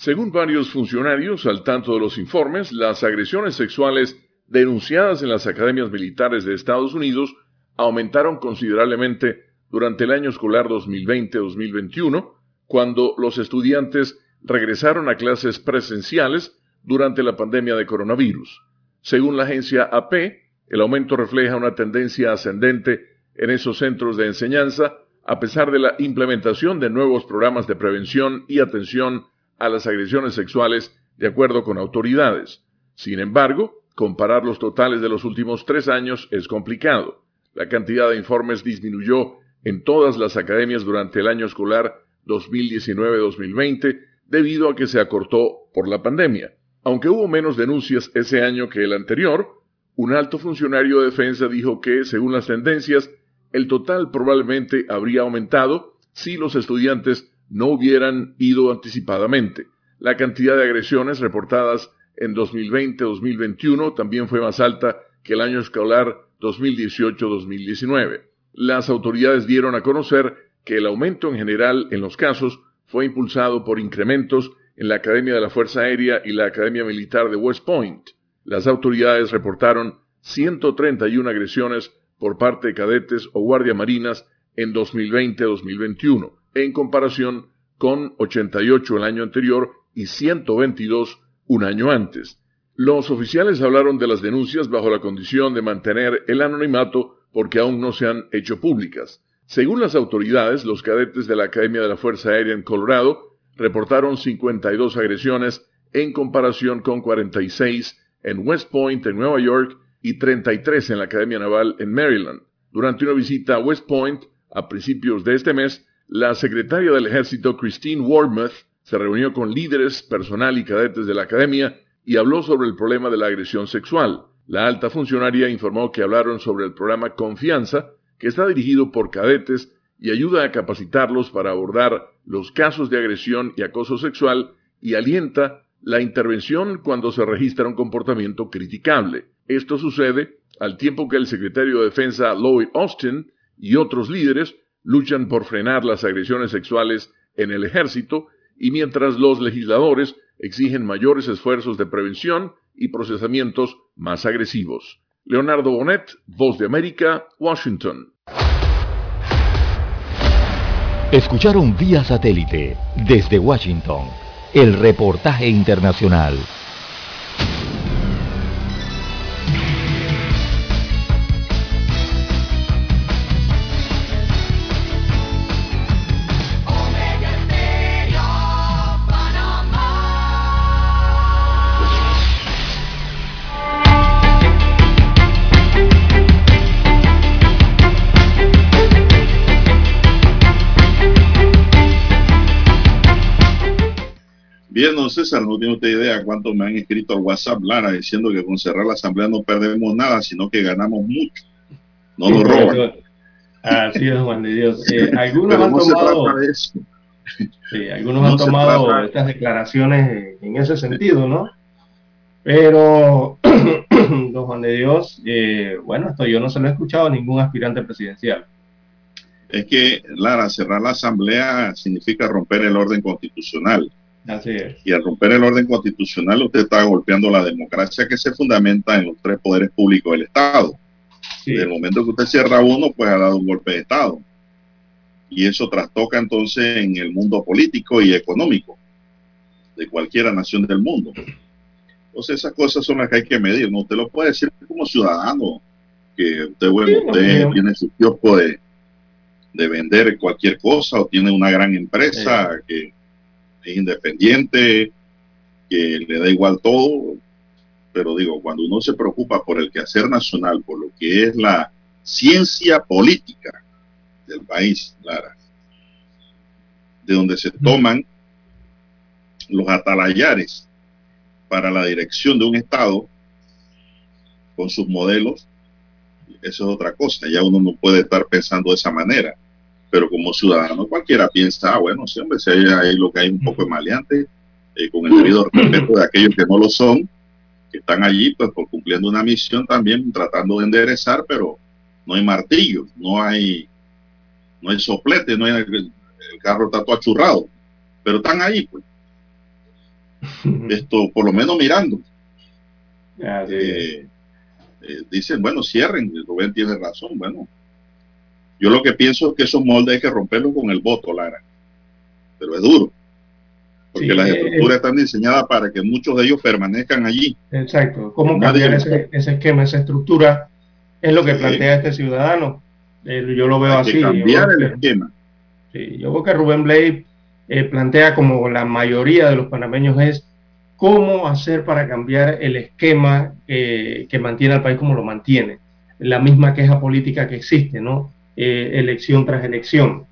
Según varios funcionarios al tanto de los informes, las agresiones sexuales denunciadas en las academias militares de Estados Unidos aumentaron considerablemente durante el año escolar 2020-2021, cuando los estudiantes regresaron a clases presenciales durante la pandemia de coronavirus. Según la agencia AP, el aumento refleja una tendencia ascendente en esos centros de enseñanza, a pesar de la implementación de nuevos programas de prevención y atención a las agresiones sexuales de acuerdo con autoridades. Sin embargo, comparar los totales de los últimos tres años es complicado. La cantidad de informes disminuyó en todas las academias durante el año escolar 2019-2020 debido a que se acortó por la pandemia. Aunque hubo menos denuncias ese año que el anterior, un alto funcionario de defensa dijo que, según las tendencias, el total probablemente habría aumentado si los estudiantes no hubieran ido anticipadamente. La cantidad de agresiones reportadas en 2020-2021 también fue más alta que el año escolar 2018-2019. Las autoridades dieron a conocer que el aumento en general en los casos fue impulsado por incrementos en la Academia de la Fuerza Aérea y la Academia Militar de West Point. Las autoridades reportaron 131 agresiones por parte de cadetes o guardia marinas en 2020-2021, en comparación con 88 el año anterior y 122 un año antes. Los oficiales hablaron de las denuncias bajo la condición de mantener el anonimato porque aún no se han hecho públicas. Según las autoridades, los cadetes de la Academia de la Fuerza Aérea en Colorado reportaron 52 agresiones en comparación con 46 en West Point, en Nueva York, y 33 en la Academia Naval en Maryland. Durante una visita a West Point a principios de este mes, la secretaria del Ejército Christine Warmouth se reunió con líderes, personal y cadetes de la Academia y habló sobre el problema de la agresión sexual. La alta funcionaria informó que hablaron sobre el programa Confianza, que está dirigido por cadetes y ayuda a capacitarlos para abordar los casos de agresión y acoso sexual y alienta la intervención cuando se registra un comportamiento criticable. Esto sucede al tiempo que el secretario de Defensa Lloyd Austin y otros líderes luchan por frenar las agresiones sexuales en el ejército y mientras los legisladores exigen mayores esfuerzos de prevención y procesamientos más agresivos. Leonardo Bonet, Voz de América, Washington. Escucharon vía satélite desde Washington el reportaje internacional. César, no tiene usted idea cuánto me han escrito al WhatsApp, Lara, diciendo que con cerrar la asamblea no perdemos nada, sino que ganamos mucho. No nos roban. Así es, Juan de Dios. Eh, (laughs) algunos han tomado, (laughs) sí, algunos han tomado estas declaraciones en ese sentido, ¿no? Pero, (clears throat) don Juan de Dios, eh, bueno, esto yo no se lo he escuchado a ningún aspirante presidencial. Es que, Lara, cerrar la asamblea significa romper el orden constitucional y al romper el orden constitucional, usted está golpeando la democracia que se fundamenta en los tres poderes públicos del Estado. En el momento que usted cierra uno, pues ha dado un golpe de Estado. Y eso trastoca entonces en el mundo político y económico de cualquier nación del mundo. Entonces esas cosas son las que hay que medir. ¿no? Usted lo puede decir como ciudadano, que usted, bueno, usted tiene su kiosco de, de vender cualquier cosa o tiene una gran empresa que es independiente, que le da igual todo, pero digo, cuando uno se preocupa por el quehacer nacional, por lo que es la ciencia política del país, Lara, de donde se toman los atalayares para la dirección de un Estado con sus modelos, eso es otra cosa, ya uno no puede estar pensando de esa manera pero como ciudadano cualquiera piensa, ah, bueno, siempre si hay, ahí lo que hay un poco de maleante, eh, con el debido respeto de aquellos que no lo son, que están allí pues por cumpliendo una misión también, tratando de enderezar, pero no hay martillo, no hay, no hay soplete, no hay, el, carro está todo achurrado, pero están ahí pues. Esto, por lo menos mirando. Eh, eh, dicen, bueno, cierren, Rubén tiene razón, bueno, yo lo que pienso es que esos moldes hay que romperlos con el voto, Lara. Pero es duro. Porque las eh, estructuras están diseñadas para que muchos de ellos permanezcan allí. Exacto. ¿Cómo cambiar ese, esquema, esa estructura? Es lo que plantea este ciudadano. Eh, yo lo veo así. cambiar el esquema. Sí, yo creo que Rubén Blade eh, plantea como la mayoría de los panameños es cómo hacer para cambiar el esquema que mantiene al país como lo mantiene. La misma queja política que existe, ¿no? Eh, elección tras elección.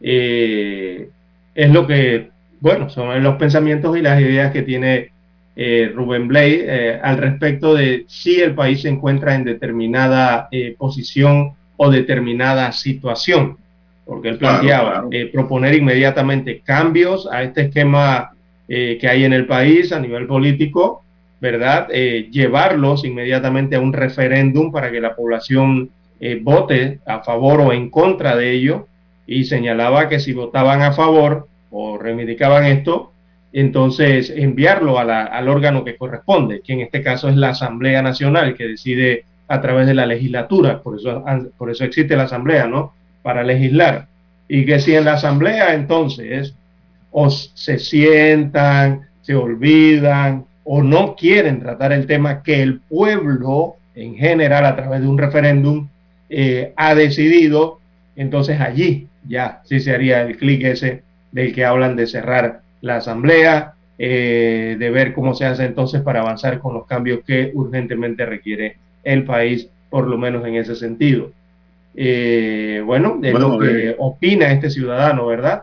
Eh, es lo que, bueno, son los pensamientos y las ideas que tiene eh, Rubén Blay al respecto de si el país se encuentra en determinada posición o determinada situación, porque él planteaba proponer inmediatamente cambios a este esquema que hay en el país a nivel político, ¿verdad? llevarlos inmediatamente a un referéndum para que la población vote a favor o en contra de ello y señalaba que si votaban a favor o reivindicaban esto, entonces enviarlo al órgano que corresponde, que en este caso es la Asamblea Nacional, que decide a través de la legislatura, por eso, por eso existe la Asamblea, ¿no? Para legislar. Y que si en la Asamblea entonces o se sientan, se olvidan o no quieren tratar el tema que el pueblo en general a través de un referéndum eh, ha decidido, entonces allí ya sí se haría el clic ese del que hablan de cerrar la asamblea, eh, de ver cómo se hace entonces para avanzar con los cambios que urgentemente requiere el país, por lo menos en ese sentido. Eh, bueno, es lo que opina este ciudadano, ¿verdad?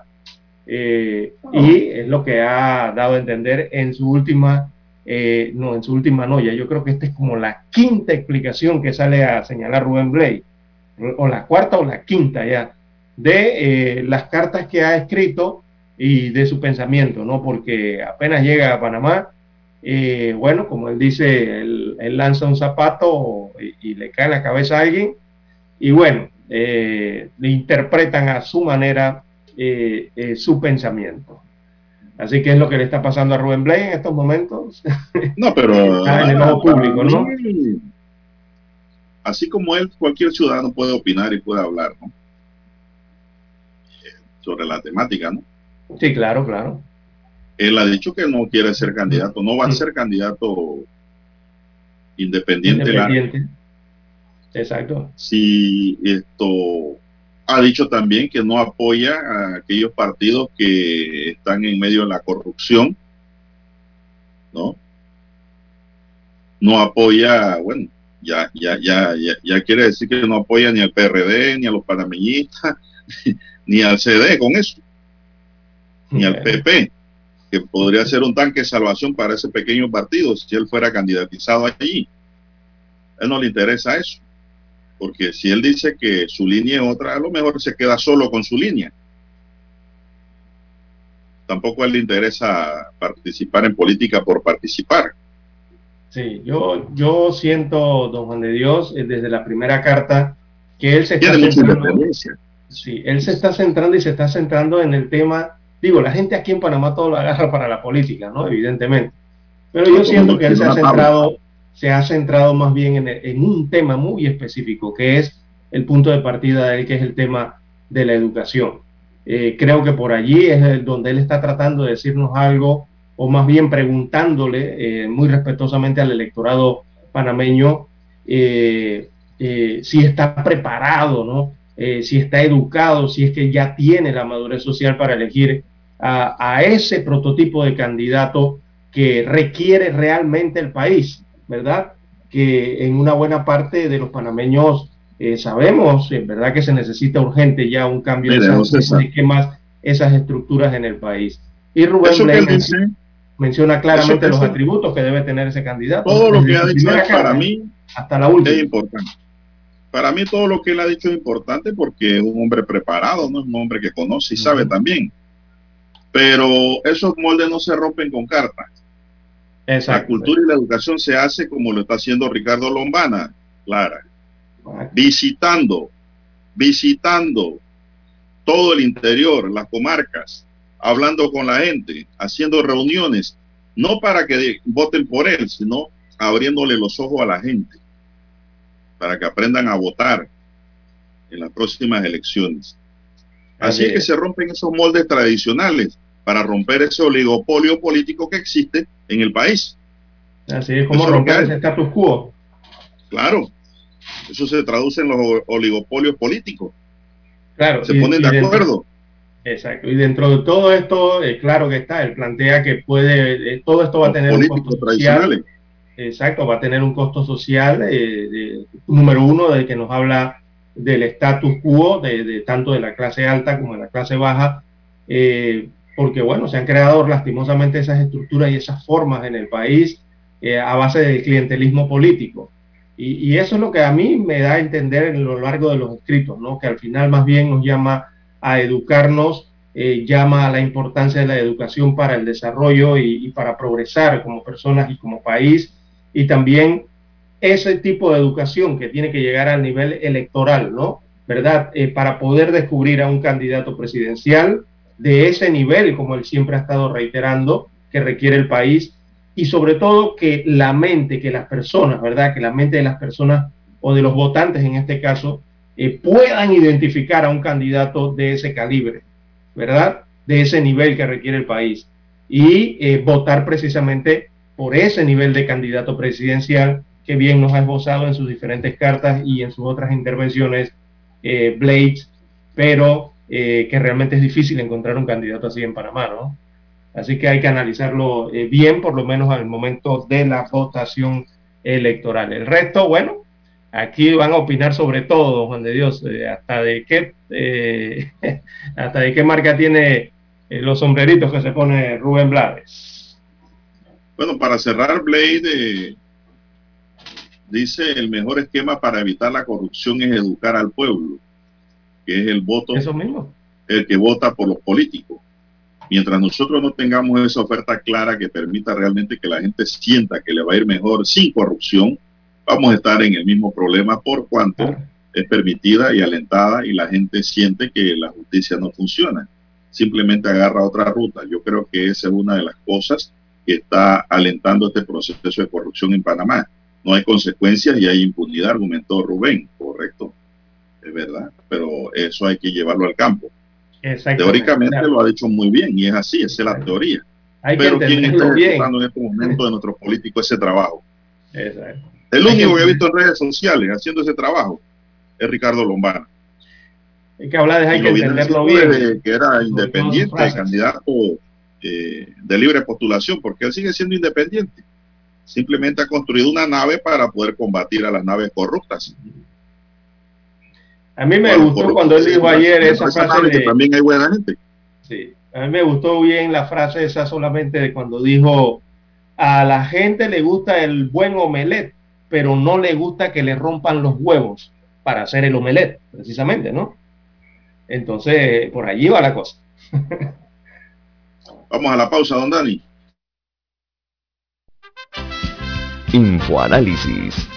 Eh, y es lo que ha dado a entender en su última, no, en su última noya. Yo creo que esta es como la quinta explicación que sale a señalar Rubén Blay, o la cuarta o la quinta ya, de las cartas que ha escrito y de su pensamiento, ¿no? Porque apenas llega a Panamá, eh, bueno, como él dice, él, lanza un zapato y, le cae en la cabeza a alguien y bueno, eh, le interpretan a su manera eh, su pensamiento. Así que es lo que le está pasando a Rubén Blay en estos momentos. No, pero (laughs) en el ojo público, ¿no? Así como él, cualquier ciudadano puede opinar y puede hablar, ¿no? Sobre la temática, ¿no? Sí, claro, claro. Él ha dicho que no quiere ser candidato, no va a ser candidato independiente. independiente. Exacto. Si esto ha dicho también que no apoya a aquellos partidos que están en medio de la corrupción, ¿no? No apoya, bueno, ya, ya, ya, ya, ya quiere decir que no apoya ni al PRD, ni a los panameñistas, (laughs) ni al CD con eso ni al PP, que podría ser un tanque de salvación para ese pequeño partido si él fuera candidatizado allí. A él no le interesa eso, porque si él dice que su línea es otra, a lo mejor se queda solo con su línea. Tampoco a él le interesa participar en política por participar. Sí, yo, yo siento, don Juan de Dios, eh, desde la primera carta, que él se está centrando, sí, él se está centrando y se está centrando en el tema Digo, la gente aquí en Panamá todo lo agarra para la política, ¿no? Evidentemente. Pero yo siento que él se ha centrado, se ha centrado más bien en, un tema muy específico, que es el punto de partida de él, que es el tema de la educación. Eh, creo que por allí es donde él está tratando de decirnos algo, o más bien preguntándole eh, muy respetuosamente al electorado panameño eh, si está preparado, ¿no? si está educado, si es que ya tiene la madurez social para elegir a, ese prototipo de candidato que requiere realmente el país, ¿verdad? Que en una buena parte de los panameños eh, sabemos, en verdad que se necesita urgente ya un cambio de esas, esquemas, esas estructuras en el país. Y Rubén menciona claramente los atributos que debe tener ese candidato. Todo lo que ha dicho para mí hasta la última. es importante. Para mí todo lo que él ha dicho es importante porque es un hombre preparado, no es un hombre que conoce y sabe también. Pero esos moldes no se rompen con cartas. La cultura y la educación se hace como lo está haciendo Ricardo Lombana, Clara. Visitando, visitando todo el interior, las comarcas, hablando con la gente, haciendo reuniones, no para que voten por él, sino abriéndole los ojos a la gente, para que aprendan a votar en las próximas elecciones. Así es que se rompen esos moldes tradicionales para romper ese oligopolio político que existe en el país. Así es como romper ese status quo. Claro, eso se traduce en los oligopolios políticos. Claro. Se ponen de acuerdo. Exacto. Y dentro de todo esto, eh, claro que está, él plantea que puede, eh, todo esto va a tener un costo social. Exacto, va a tener un costo social, eh, número uno, de que nos habla del status quo, de, tanto de la clase alta como de la clase baja, porque bueno, se han creado lastimosamente esas estructuras y esas formas en el país eh, a base del clientelismo político. Y, eso es lo que a mí me da a entender en lo largo de los escritos, ¿no? que al final más bien nos llama a educarnos, eh, llama a la importancia de la educación para el desarrollo y, para progresar como personas y como país, y también ese tipo de educación que tiene que llegar al nivel electoral, ¿no? ¿Verdad? Eh, para poder descubrir a un candidato presidencial de ese nivel, como él siempre ha estado reiterando, que requiere el país, y sobre todo que la mente, que las personas, ¿verdad? Que la mente de las personas o de los votantes en este caso, eh, puedan identificar a un candidato de ese calibre, ¿verdad? De ese nivel que requiere el país. Y eh, votar precisamente por ese nivel de candidato presidencial que bien nos ha esbozado en sus diferentes cartas y en sus otras intervenciones, eh, Blades, pero eh, que realmente es difícil encontrar un candidato así en Panamá, ¿no? Así que hay que analizarlo eh, bien, por lo menos al momento de la votación electoral. El resto, bueno, aquí van a opinar sobre todo, Juan de Dios, hasta de qué, (laughs) hasta de qué marca tiene los sombreritos que se pone Rubén Blades. Bueno, para cerrar, Blade, dice el mejor esquema para evitar la corrupción es educar al pueblo, que es el voto, Eso mismo. el que vota por los políticos. Mientras nosotros no tengamos esa oferta clara que permita realmente que la gente sienta que le va a ir mejor sin corrupción, vamos a estar en el mismo problema por cuanto es permitida y alentada y la gente siente que la justicia no funciona. Simplemente agarra otra ruta. Yo creo que esa es una de las cosas que está alentando este proceso de corrupción en Panamá no hay consecuencias y hay impunidad, argumentó Rubén, correcto, es verdad, pero eso hay que llevarlo al campo. Teóricamente lo ha dicho muy bien y es así, esa es la teoría. pero ¿quién está ejecutando en este momento de nuestros políticos ese trabajo? El único que, he visto en redes sociales haciendo ese trabajo es Ricardo Lombana. Hay que hablar de hay que entenderlo bien. que era independiente, candidato eh, de libre postulación, porque él sigue siendo independiente simplemente ha construido una nave para poder combatir a las naves corruptas. A mí me gustó cuando él dijo ayer esa frase de... Que también hay buena gente. Sí, a mí me gustó bien la frase esa solamente de cuando dijo a la gente le gusta el buen omelet, pero no le gusta que le rompan los huevos para hacer el omelet, precisamente, ¿no? Entonces, por allí va la cosa. (laughs) Vamos a la pausa, don Dani. Infoanálisis.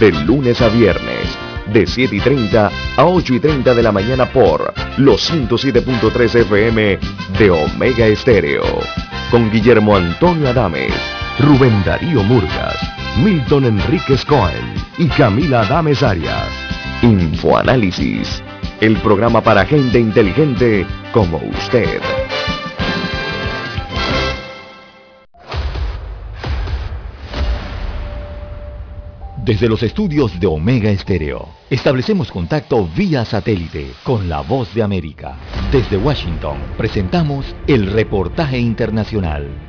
De lunes a viernes, de 7 y 30 a 8 y 30 de la mañana por los 107.3 FM de Omega Estéreo. Con Guillermo Antonio Adames, Rubén Darío Murgas, Milton Enríquez Cohen y Camila Adames Arias. Infoanálisis. El programa para gente inteligente como usted. Desde los estudios de Omega Estéreo, establecemos contacto vía satélite con la voz de América. Desde Washington, presentamos el reportaje internacional.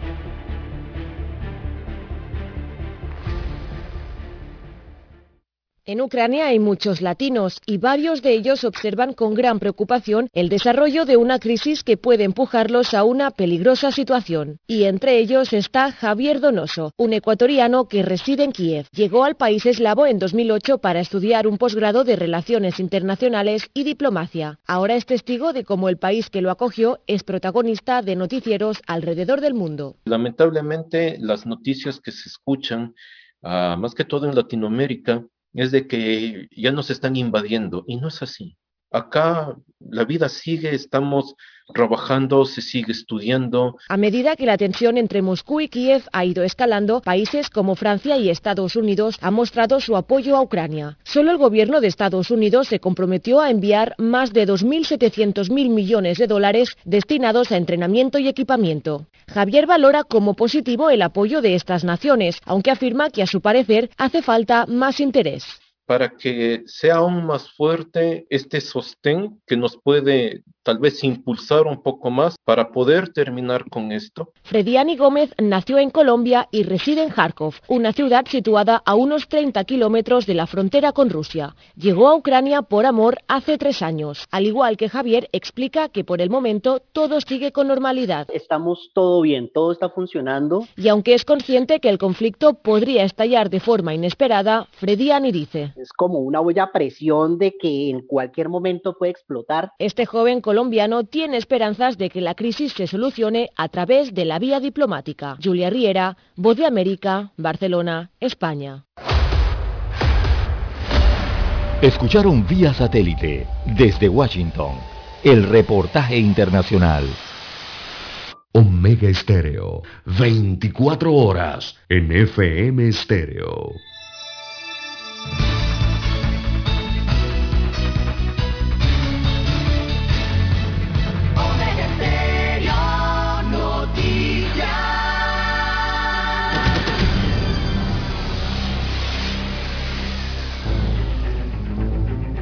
En Ucrania hay muchos latinos y varios de ellos observan con gran preocupación el desarrollo de una crisis que puede empujarlos a una peligrosa situación. Y entre ellos está Javier Donoso, un ecuatoriano que reside en Kiev. Llegó al país eslavo en 2008 para estudiar un posgrado de Relaciones Internacionales y Diplomacia. Ahora es testigo de cómo el país que lo acogió es protagonista de noticieros alrededor del mundo. Lamentablemente las noticias que se escuchan, ah, más que todo en Latinoamérica, es de que ya nos están invadiendo y no es así. Acá la vida sigue, estamos trabajando, se sigue estudiando. A medida que la tensión entre Moscú y Kiev ha ido escalando, países como Francia y Estados Unidos han mostrado su apoyo a Ucrania. Solo el gobierno de Estados Unidos se comprometió a enviar más de 2.700 mil millones de dólares destinados a entrenamiento y equipamiento. Javier valora como positivo el apoyo de estas naciones, aunque afirma que a su parecer hace falta más interés para que sea aún más fuerte este sostén que nos puede tal vez impulsar un poco más para poder terminar con esto? Frediani Gómez nació en Colombia y reside en Kharkov, una ciudad situada a unos 30 kilómetros de la frontera con Rusia. Llegó a Ucrania por amor hace tres años. Al igual que Javier, explica que por el momento todo sigue con normalidad. Estamos todo bien, todo está funcionando. Y aunque es consciente que el conflicto podría estallar de forma inesperada, Frediani dice. Es como una olla presión de que en cualquier momento puede explotar. Este joven colombiano tiene esperanzas de que la crisis se solucione a través de la vía diplomática. Julia Riera, Voz de América, Barcelona, España. Escucharon vía satélite desde Washington el reportaje internacional. Omega Estéreo, 24 horas en FM Estéreo.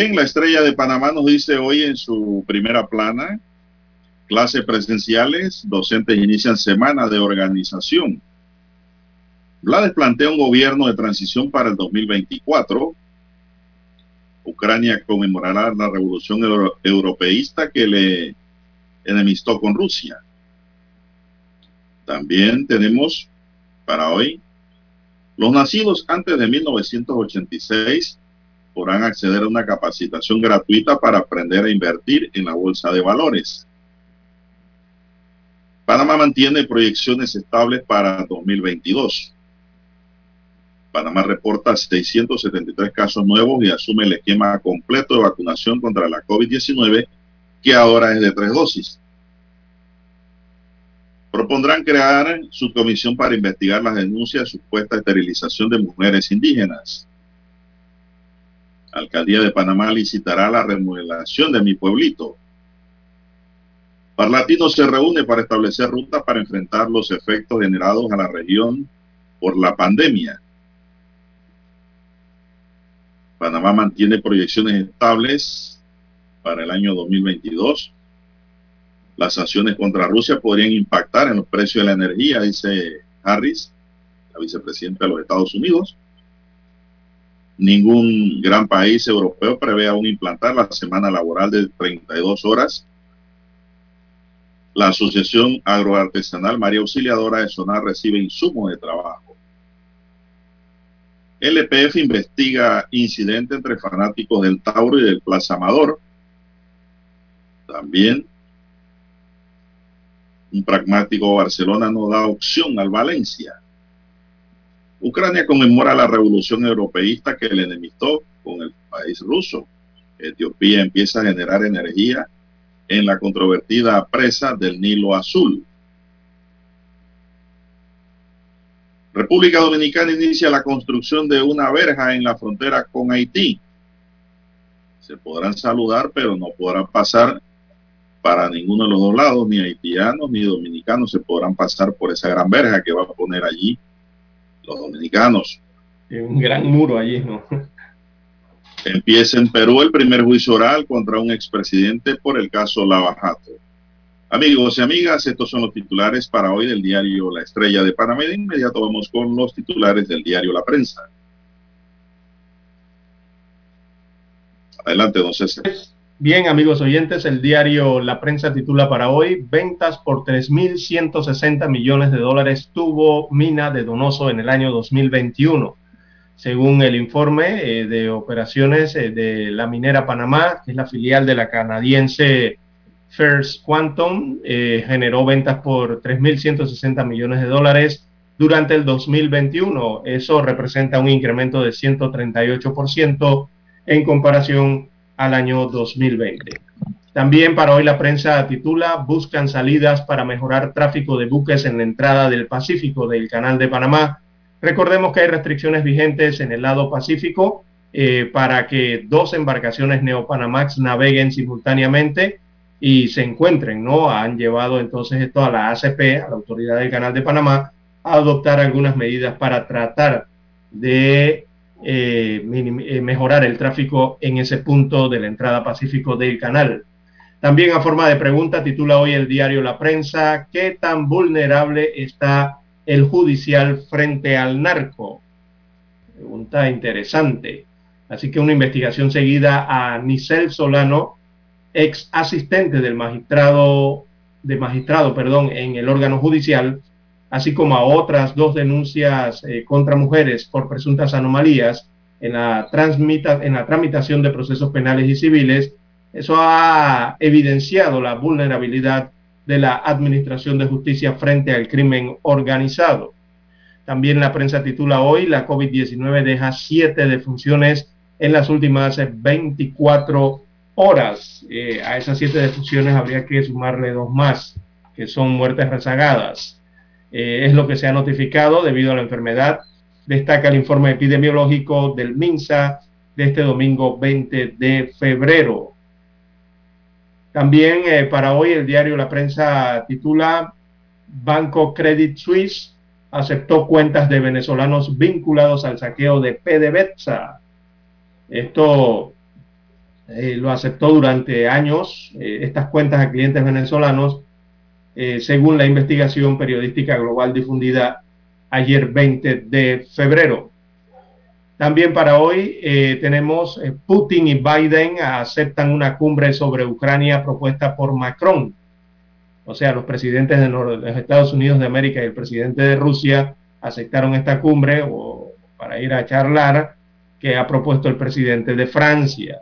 Bien, la estrella de Panamá nos dice hoy en su primera plana, clases presenciales, docentes inician semana de organización. Blades plantea un gobierno de transición para el 2024. Ucrania conmemorará la revolución euro europeísta que le enemistó con Rusia. También tenemos para hoy los nacidos antes de 1986 podrán acceder a una capacitación gratuita para aprender a invertir en la bolsa de valores. Panamá mantiene proyecciones estables para 2022. Panamá reporta 673 casos nuevos y asume el esquema completo de vacunación contra la COVID-19, que ahora es de tres dosis. Propondrán crear su comisión para investigar las denuncias de supuesta esterilización de mujeres indígenas. Alcaldía de Panamá licitará la remodelación de mi pueblito. Parlatino se reúne para establecer rutas para enfrentar los efectos generados a la región por la pandemia. Panamá mantiene proyecciones estables para el año 2022. Las sanciones contra Rusia podrían impactar en los precios de la energía, dice Harris, la vicepresidenta de los Estados Unidos. Ningún gran país europeo prevé aún implantar la semana laboral de 32 horas. La Asociación Agroartesanal María Auxiliadora de Sonar recibe insumos de trabajo. LPF investiga incidente entre fanáticos del Tauro y del Plaza Amador. También un pragmático Barcelona no da opción al Valencia. Ucrania conmemora la revolución europeísta que le enemistó con el país ruso. Etiopía empieza a generar energía en la controvertida presa del Nilo Azul. República Dominicana inicia la construcción de una verja en la frontera con Haití. Se podrán saludar, pero no podrán pasar para ninguno de los dos lados, ni haitianos ni dominicanos se podrán pasar por esa gran verja que va a poner allí los dominicanos. Un gran muro allí, ¿no? Empieza en Perú el primer juicio oral contra un expresidente por el caso Lavajato. Amigos y amigas, estos son los titulares para hoy del diario La Estrella de Panamá. De inmediato vamos con los titulares del diario La Prensa. Adelante, don César. Bien, amigos oyentes, el diario La Prensa titula para hoy, ventas por 3.160 millones de dólares tuvo Mina de Donoso en el año 2021. según el informe eh, de operaciones eh, de la minera Panamá, que es la filial de la canadiense First Quantum, eh, generó ventas por 3.160 millones de dólares durante el 2021. Eso representa un incremento de 138% en comparación al año 2020. También para hoy la prensa titula Buscan salidas para mejorar tráfico de buques en la entrada del Pacífico del Canal de Panamá Recordemos que hay restricciones vigentes en el lado Pacífico eh, para que dos embarcaciones Neopanamax naveguen simultáneamente y se encuentren, ¿no? Han llevado entonces esto a la ACP, a la Autoridad del Canal de Panamá, a adoptar algunas medidas para tratar de eh, eh, mejorar el tráfico en ese punto de la entrada Pacífico del canal. También a forma de pregunta titula hoy el diario La Prensa, ¿qué tan vulnerable está el judicial frente al narco? Pregunta interesante. Así que una investigación seguida a Nicel Solano, ex asistente del magistrado, de magistrado, perdón, en el órgano judicial, así como a otras dos denuncias eh, contra mujeres por presuntas anomalías en la, transmita, en la tramitación de procesos penales y civiles, eso ha evidenciado la vulnerabilidad de la Administración de Justicia frente al crimen organizado. También la prensa titula hoy, la COVID-19 deja siete defunciones en las últimas 24 horas. Eh, a esas siete defunciones habría que sumarle dos más, que son muertes rezagadas. Eh, es lo que se ha notificado debido a la enfermedad. Destaca el informe epidemiológico del MINSA de este domingo 20 de febrero. También eh, para hoy el diario La Prensa titula Banco Credit Suisse aceptó cuentas de venezolanos vinculados al saqueo de PDVSA. Esto eh, lo aceptó durante años, estas cuentas a clientes venezolanos, según la investigación periodística global difundida ayer 20 de febrero. También para hoy eh, tenemos eh, Putin y Biden aceptan una cumbre sobre Ucrania propuesta por Macron. O sea, los presidentes de los Estados Unidos de América y el presidente de Rusia aceptaron esta cumbre o, para ir a charlar que ha propuesto el presidente de Francia.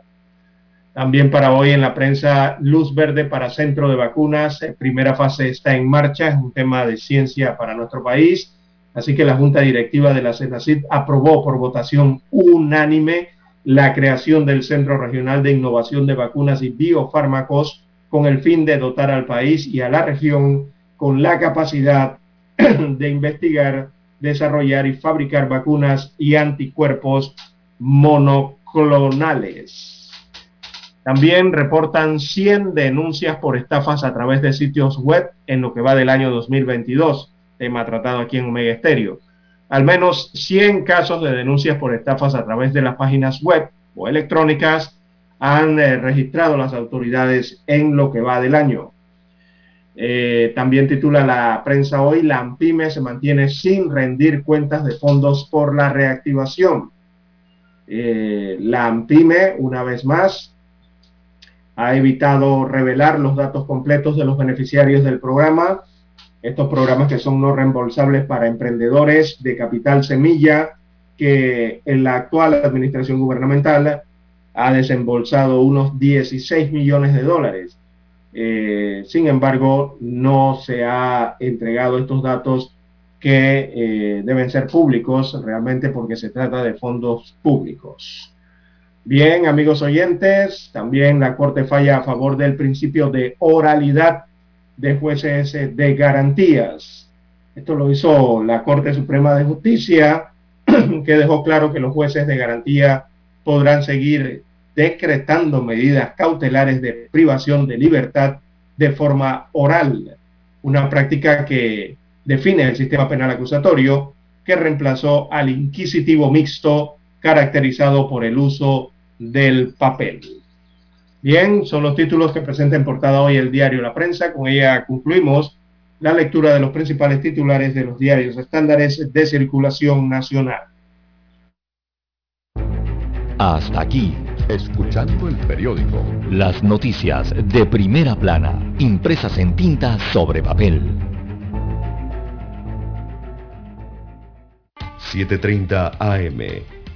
También para hoy en la prensa, luz verde para centro de vacunas. Eh, primera fase está en marcha, es un tema de ciencia para nuestro país. Así que la Junta Directiva de la CENACID aprobó por votación unánime la creación del Centro Regional de Innovación de Vacunas y Biofármacos con el fin de dotar al país y a la región con la capacidad (clears throat) de investigar, desarrollar y fabricar vacunas y anticuerpos monoclonales. También reportan 100 denuncias por estafas a través de sitios web en lo que va del año 2022 tema tratado aquí en Omega Estéreo. Al menos 100 casos de denuncias por estafas a través de las páginas web o electrónicas han eh, registrado las autoridades en lo que va del año. Eh, también titula la prensa hoy, la AMPIME se mantiene sin rendir cuentas de fondos por la reactivación. Eh, la AMPIME, una vez más, ha evitado revelar los datos completos de los beneficiarios del programa estos programas que son no reembolsables para emprendedores de capital semilla, que en la actual administración gubernamental ha desembolsado unos 16 millones de dólares. Eh, sin embargo, no se ha entregado estos datos que eh, deben ser públicos realmente porque se trata de fondos públicos. Bien, amigos oyentes, también la Corte falla a favor del principio de oralidad de jueces de garantías. Esto lo hizo la Corte Suprema de Justicia, (clears throat) que dejó claro que los jueces de garantía podrán seguir decretando medidas cautelares de privación de libertad de forma oral, una práctica que define el sistema penal acusatorio que reemplazó al inquisitivo mixto caracterizado por el uso del papel. Bien, son los títulos que presenta en portada hoy el diario La Prensa. Con ella concluimos la lectura de los principales titulares de los diarios estándares de circulación nacional. Hasta aquí, escuchando el periódico. Las noticias de primera plana, impresas en tinta sobre papel. 7.30 AM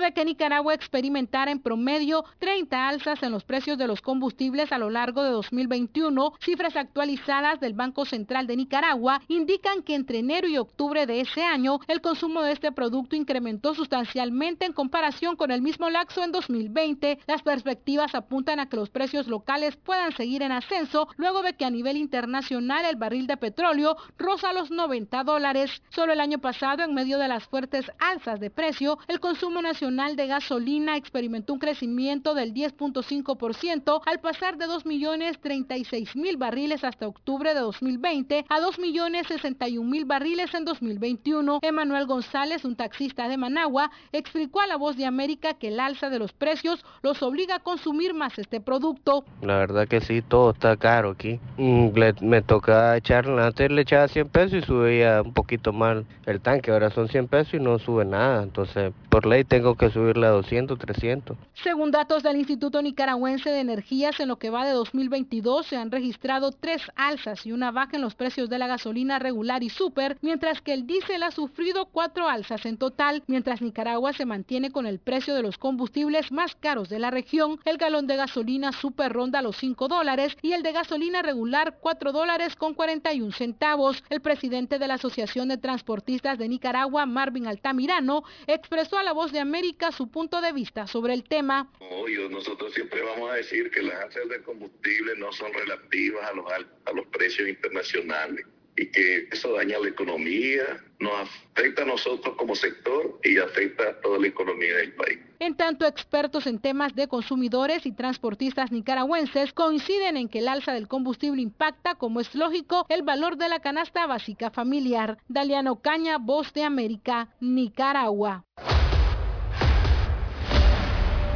De que Nicaragua experimentara en promedio 30 alzas en los precios de los combustibles a lo largo de 2021, cifras actualizadas del Banco Central de Nicaragua indican que entre enero y octubre de ese año el consumo de este producto incrementó sustancialmente en comparación con el mismo lapso en 2020. Las perspectivas apuntan a que los precios locales puedan seguir en ascenso luego de que a nivel internacional el barril de petróleo roza los 90 dólares. Solo el año pasado, en medio de las fuertes alzas de precio, el consumo nacional de gasolina experimentó un crecimiento del 10.5% al pasar de 2.036.000 barriles hasta octubre de 2020 a 2.061.000 barriles en 2021. Emanuel González, un taxista de Managua, explicó a La Voz de América que el alza de los precios los obliga a consumir más este producto. La verdad que sí, todo está caro aquí. Mm, me toca echar, antes le echaba 100 pesos y subía un poquito más el tanque, ahora son 100 pesos y no sube nada. Entonces, por ley tengo tengo que subirla a 200, 300. Según datos del Instituto Nicaragüense de Energías, en lo que va de 2022 se han registrado tres alzas y una baja en los precios de la gasolina regular y super, mientras que el diésel ha sufrido cuatro alzas en total. Mientras Nicaragua se mantiene con el precio de los combustibles más caros de la región, el galón de gasolina super ronda los 5 dólares y el de gasolina regular 4 dólares con 41 centavos. El presidente de la Asociación de Transportistas de Nicaragua, Marvin Altamirano, expresó a la voz de América su punto de vista sobre el tema. Obvio, nosotros siempre vamos a decir que las alzas del combustible no son relativas a los, a los precios internacionales y que eso daña la economía, nos afecta a nosotros como sector y afecta a toda la economía del país. En tanto, expertos en temas de consumidores y transportistas nicaragüenses coinciden en que el alza del combustible impacta, como es lógico, el valor de la canasta básica familiar. Daliano Caña, Voz de América, Nicaragua.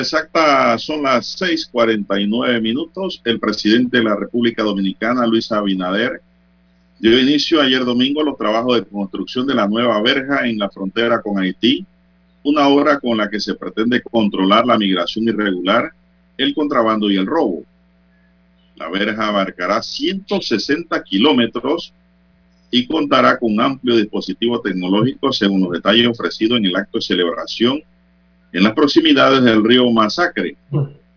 Exacta son las 6:49 minutos. El presidente de la República Dominicana, Luis Abinader, dio inicio ayer domingo a los trabajos de construcción de la nueva verja en la frontera con Haití, una obra con la que se pretende controlar la migración irregular, el contrabando y el robo. La verja abarcará 160 kilómetros y contará con un amplio dispositivo tecnológico según los detalles ofrecidos en el acto de celebración en las proximidades del río Masacre,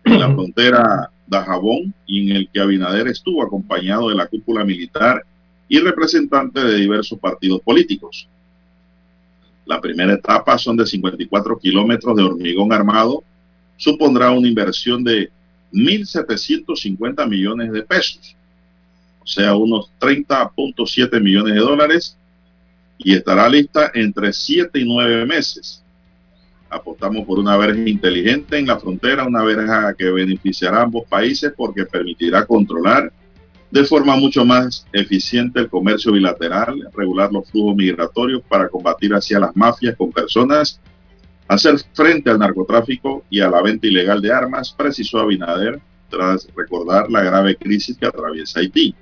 en la frontera de Jabón, y en el que Abinader estuvo acompañado de la cúpula militar y representantes de diversos partidos políticos. La primera etapa son de 54 kilómetros de hormigón armado, supondrá una inversión de 1.750 millones de pesos, o sea, unos 30.7 millones de dólares, y estará lista entre 7 y 9 meses. Apostamos por una verja inteligente en la frontera, una verja que beneficiará a ambos países porque permitirá controlar de forma mucho más eficiente el comercio bilateral, regular los flujos migratorios para combatir hacia las mafias con personas, hacer frente al narcotráfico y a la venta ilegal de armas, precisó Abinader tras recordar la grave crisis que atraviesa Haití.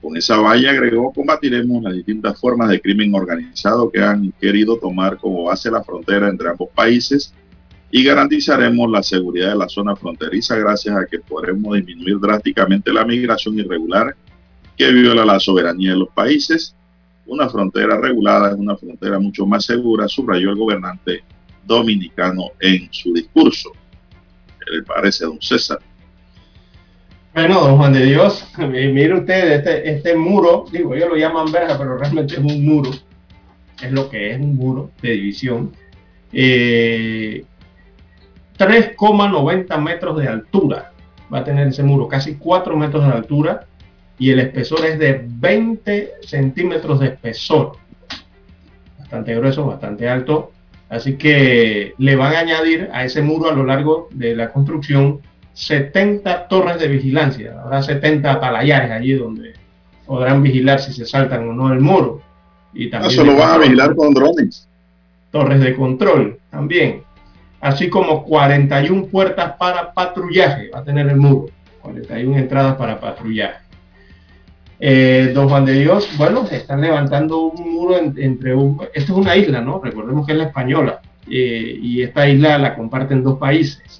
Con esa valla, agregó, combatiremos las distintas formas de crimen organizado que han querido tomar como base la frontera entre ambos países y garantizaremos la seguridad de la zona fronteriza gracias a que podremos disminuir drásticamente la migración irregular que viola la soberanía de los países. Una frontera regulada es una frontera mucho más segura, subrayó el gobernante dominicano en su discurso. ¿Qué le parece, don César? Bueno, don Juan de Dios, (laughs) mire usted, este, este muro, digo, ellos lo llaman verja, pero realmente es un muro, es lo que es un muro de división. Eh, 3,90 metros de altura va a tener ese muro, casi 4 metros de altura y el espesor es de 20 centímetros de espesor. Bastante grueso, bastante alto. Así que le van a añadir a ese muro a lo largo de la construcción 70 torres de vigilancia. Habrá 70 atalayares allí donde podrán vigilar si se saltan o no el muro. Y también Eso lo van a vigilar con drones. Torres de control también así como 41 puertas para patrullaje, va a tener el muro, 41 entradas para patrullaje. Eh, don Juan de Dios, bueno, están levantando un muro entre un... Esto es una isla, ¿no? Recordemos que es la española eh, y esta isla la comparten dos países.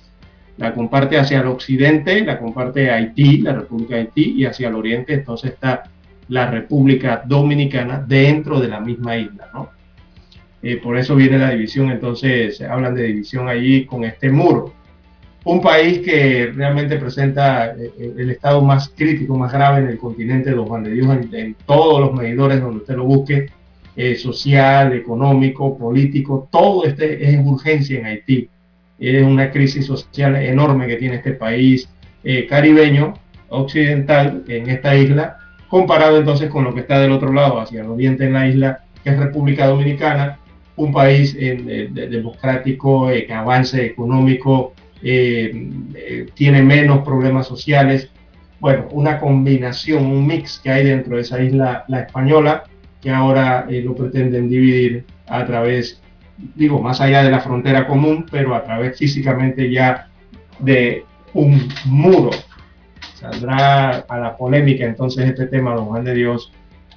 La comparte hacia el occidente, la comparte Haití, la República de Haití, y hacia el oriente entonces está la República Dominicana dentro de la misma isla, ¿no? Eh, por eso viene la división, entonces hablan de división allí con este muro. Un país que realmente presenta eh, eh, el estado más crítico, más grave en el continente, los Juan de Dios, en, todos los medidores donde usted lo busque, social, económico, político, todo este es urgencia en Haití. Es una crisis social enorme que tiene este país caribeño, occidental, en esta isla, comparado entonces con lo que está del otro lado, hacia el oriente en la isla, que es República Dominicana, un país eh, democrático, eh, que avance económico, eh, tiene menos problemas sociales. Bueno, una combinación, un mix que hay dentro de esa isla, la española, que ahora lo pretenden dividir a través, digo, más allá de la frontera común, pero a través físicamente ya de un muro. Saldrá a la polémica entonces este tema, don Juan de Dios,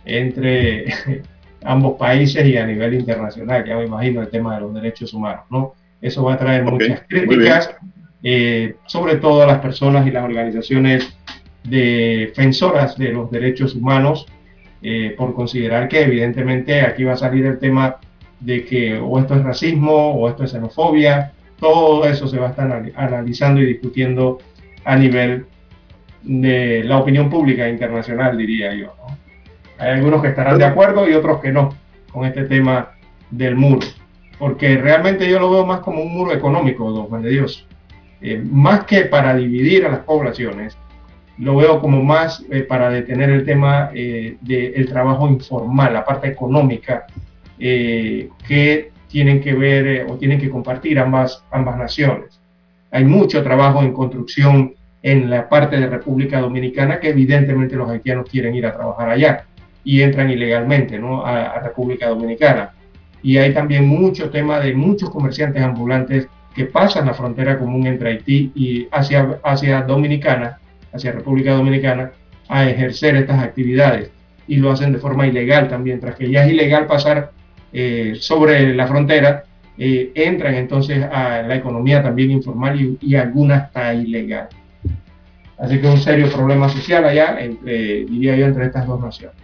entre (laughs) ambos países y a nivel internacional, ya me imagino el tema de los derechos humanos, ¿no? Eso va a traer muchas críticas, eh, sobre todo a las personas y las organizaciones defensoras de los derechos humanos, eh, por considerar que evidentemente aquí va a salir el tema de que o esto es racismo o esto es xenofobia, todo eso se va a estar analizando y discutiendo a nivel de la opinión pública internacional, diría yo. Hay algunos que estarán de acuerdo y otros que no con este tema del muro, porque realmente yo lo veo más como un muro económico, don Juan de Dios. Eh, más que para dividir a las poblaciones, lo veo como más eh, para detener el tema eh, del trabajo informal, la parte económica que tienen que ver o tienen que compartir ambas, ambas naciones. Hay mucho trabajo en construcción en la parte de República Dominicana que evidentemente los haitianos quieren ir a trabajar allá y entran ilegalmente ¿no? a, República Dominicana. Y hay también mucho tema de muchos comerciantes ambulantes que pasan la frontera común entre Haití y hacia, hacia Dominicana, hacia República Dominicana, a ejercer estas actividades. Y lo hacen de forma ilegal también, tras que ya es ilegal pasar eh, sobre la frontera, eh, entran entonces a la economía también informal y, y algunas está ilegal. Así que un serio problema social allá, entre, diría yo, entre estas dos naciones.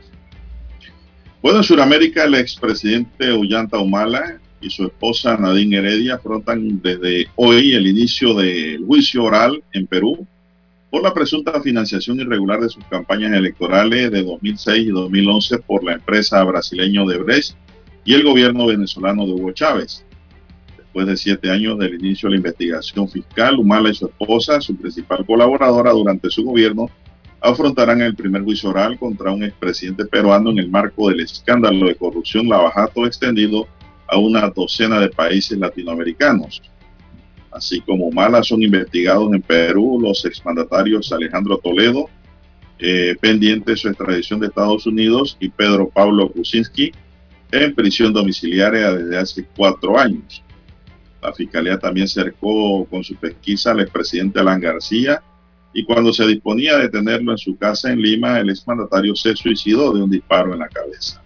Bueno, en Sudamérica, el expresidente Ollanta Humala y su esposa Nadine Heredia afrontan desde hoy el inicio del juicio oral en Perú por la presunta financiación irregular de sus campañas electorales de 2006 y 2011 por la empresa brasileña Odebrecht y el gobierno venezolano de Hugo Chávez. Después de siete años del inicio de la investigación fiscal, Humala y su esposa, su principal colaboradora durante su gobierno, afrontarán el primer juicio oral contra un expresidente peruano en el marco del escándalo de corrupción lavajato extendido a una docena de países latinoamericanos. Así como Humala son investigados en Perú los exmandatarios Alejandro Toledo, eh, pendiente de su extradición de Estados Unidos, y Pedro Pablo Kuczynski, en prisión domiciliaria desde hace cuatro años. La fiscalía también cercó con su pesquisa al expresidente Alan García y cuando se disponía a detenerlo en su casa en Lima, el exmandatario se suicidó de un disparo en la cabeza.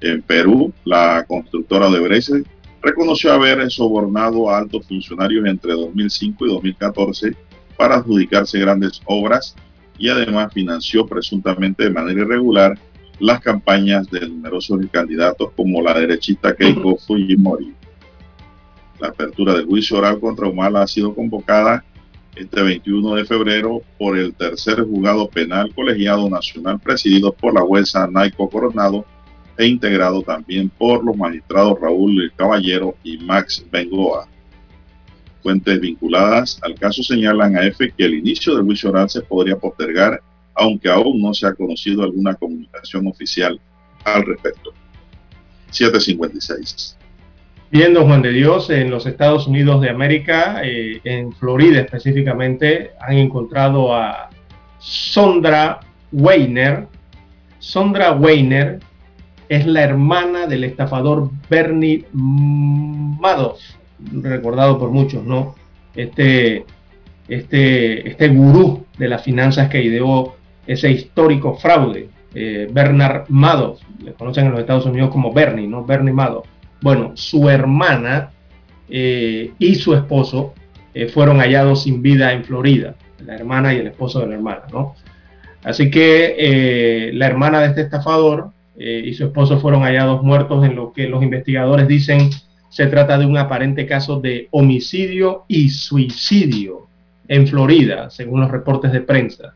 En Perú, la constructora de Brese reconoció haber sobornado a altos funcionarios entre 2005 y 2014 para adjudicarse grandes obras y además financió presuntamente de manera irregular las campañas de numerosos candidatos como la derechista Keiko Fujimori. La apertura del juicio oral contra Humala ha sido convocada este 21 de febrero por el tercer juzgado penal colegiado nacional presidido por la jueza Naiko Coronado e integrado también por los magistrados Raúl Caballero y Max Bengoa. Fuentes vinculadas al caso señalan a EFE que el inicio del juicio oral se podría postergar aunque aún no se ha conocido alguna comunicación oficial al respecto. 756. Viendo Juan de Dios, en los Estados Unidos de América, eh, en Florida específicamente, han encontrado a Sondra Weiner. Sondra Weiner es la hermana del estafador Bernie Madoff, recordado por muchos, ¿no? Este, este, este gurú de las finanzas que ideó ese histórico fraude. Eh, Bernard Madoff, le conocen en los Estados Unidos como Bernie, ¿no? Bernie Madoff. Bueno, su hermana eh, y su esposo eh, fueron hallados sin vida en Florida, la hermana y el esposo de la hermana, ¿no? Así que la hermana de este estafador y su esposo fueron hallados muertos en lo que los investigadores dicen se trata de un aparente caso de homicidio y suicidio en Florida, según los reportes de prensa.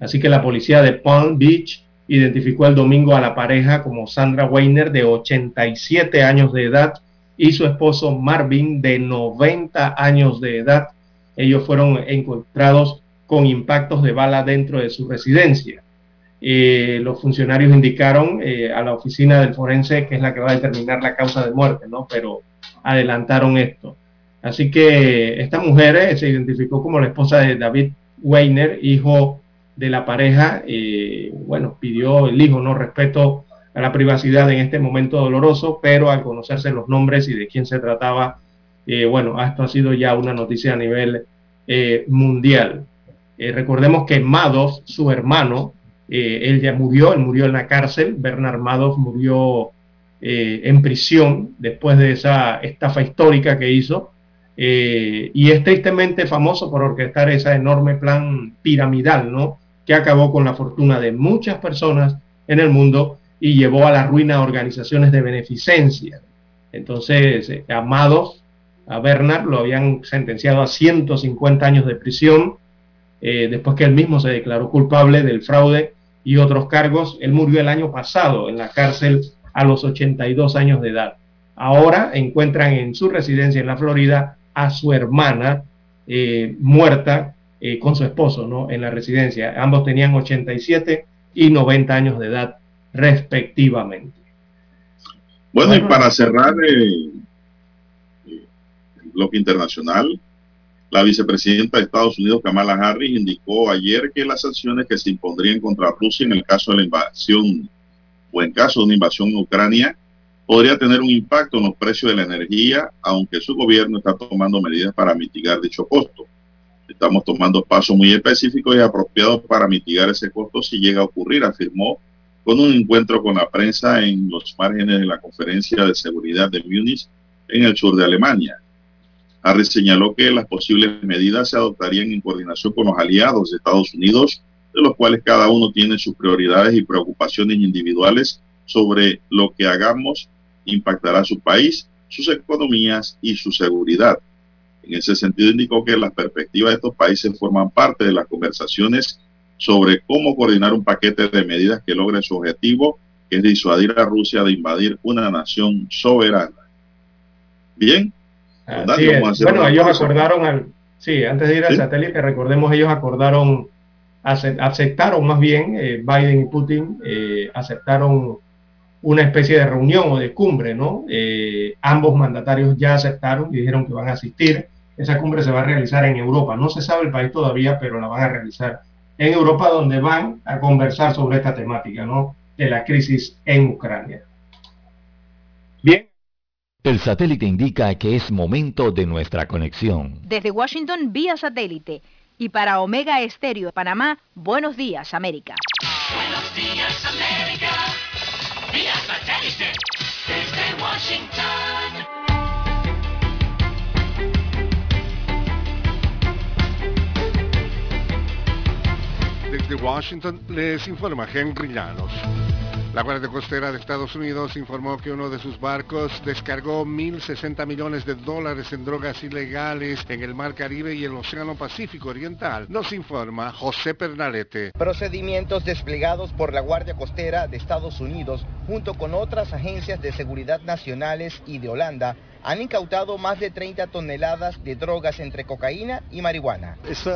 Así que la policía de Palm Beach identificó el domingo a la pareja como Sandra Weiner de 87 años de edad y su esposo Marvin de 90 años de edad. Ellos fueron encontrados con impactos de bala dentro de su residencia. Eh, los funcionarios indicaron eh, a la oficina del forense que es la que va a determinar la causa de muerte, ¿no? Pero adelantaron esto. Así que esta mujer eh, se identificó como la esposa de David Weiner, hijo de la pareja, eh, bueno, pidió el hijo, ¿no? Respeto a la privacidad en este momento doloroso, pero al conocerse los nombres y de quién se trataba, eh, bueno, esto ha sido ya una noticia a nivel eh, mundial. recordemos que Madoff, su hermano, él ya murió, él murió en la cárcel, Bernard Madoff murió en prisión después de esa estafa histórica que hizo, y es tristemente famoso por orquestar ese enorme plan piramidal, ¿no? que acabó con la fortuna de muchas personas en el mundo y llevó a la ruina organizaciones de beneficencia. Entonces, eh, Amados, a Bernard, lo habían sentenciado a 150 años de prisión, eh, después que él mismo se declaró culpable del fraude y otros cargos. Él murió el año pasado en la cárcel a los 82 años de edad. Ahora encuentran en su residencia en la Florida a su hermana eh, muerta eh, con su esposo ¿no? en la residencia. Ambos tenían 87 y 90 años de edad respectivamente. Bueno, y para cerrar eh, el bloque internacional, la vicepresidenta de Estados Unidos, Kamala Harris, indicó ayer que las sanciones que se impondrían contra Rusia en el caso de la invasión o en caso de una invasión en Ucrania podría tener un impacto en los precios de la energía, aunque su gobierno está tomando medidas para mitigar dicho costo. Estamos tomando pasos muy específicos y apropiados para mitigar ese costo si llega a ocurrir, afirmó con un encuentro con la prensa en los márgenes de la conferencia de seguridad de Múnich en el sur de Alemania. Harris señaló que las posibles medidas se adoptarían en coordinación con los aliados de Estados Unidos, de los cuales cada uno tiene sus prioridades y preocupaciones individuales sobre lo que hagamos impactará su país, sus economías y su seguridad. En ese sentido indicó que las perspectivas de estos países forman parte de las conversaciones sobre cómo coordinar un paquete de medidas que logre su objetivo, que es disuadir a Rusia de invadir una nación soberana. Bien. Bueno, ellos acordaron, al, sí, antes de ir al satélite, recordemos, ellos acordaron, aceptaron más bien, eh, Biden y Putin eh, aceptaron una especie de reunión o de cumbre, ¿no? Eh, ambos mandatarios ya aceptaron y dijeron que van a asistir. Esa cumbre se va a realizar en Europa. No se sabe el país todavía, pero la van a realizar en Europa, donde van a conversar sobre esta temática, ¿no? De la crisis en Ucrania. Bien. El satélite indica que es momento de nuestra conexión. Desde Washington, vía satélite. Y para Omega Estéreo Panamá, buenos días, América. Buenos días, América vía satélite desde Washington. Desde Washington les informa Henry Llanos. La Guardia Costera de Estados Unidos informó que uno de sus barcos descargó 1.060 millones de dólares en drogas ilegales en el Mar Caribe y el Océano Pacífico Oriental. Nos informa José Pernalete. Procedimientos desplegados por la Guardia Costera de Estados Unidos junto con otras agencias de seguridad nacionales y de Holanda han incautado más de 30 toneladas de drogas entre cocaína y marihuana. Este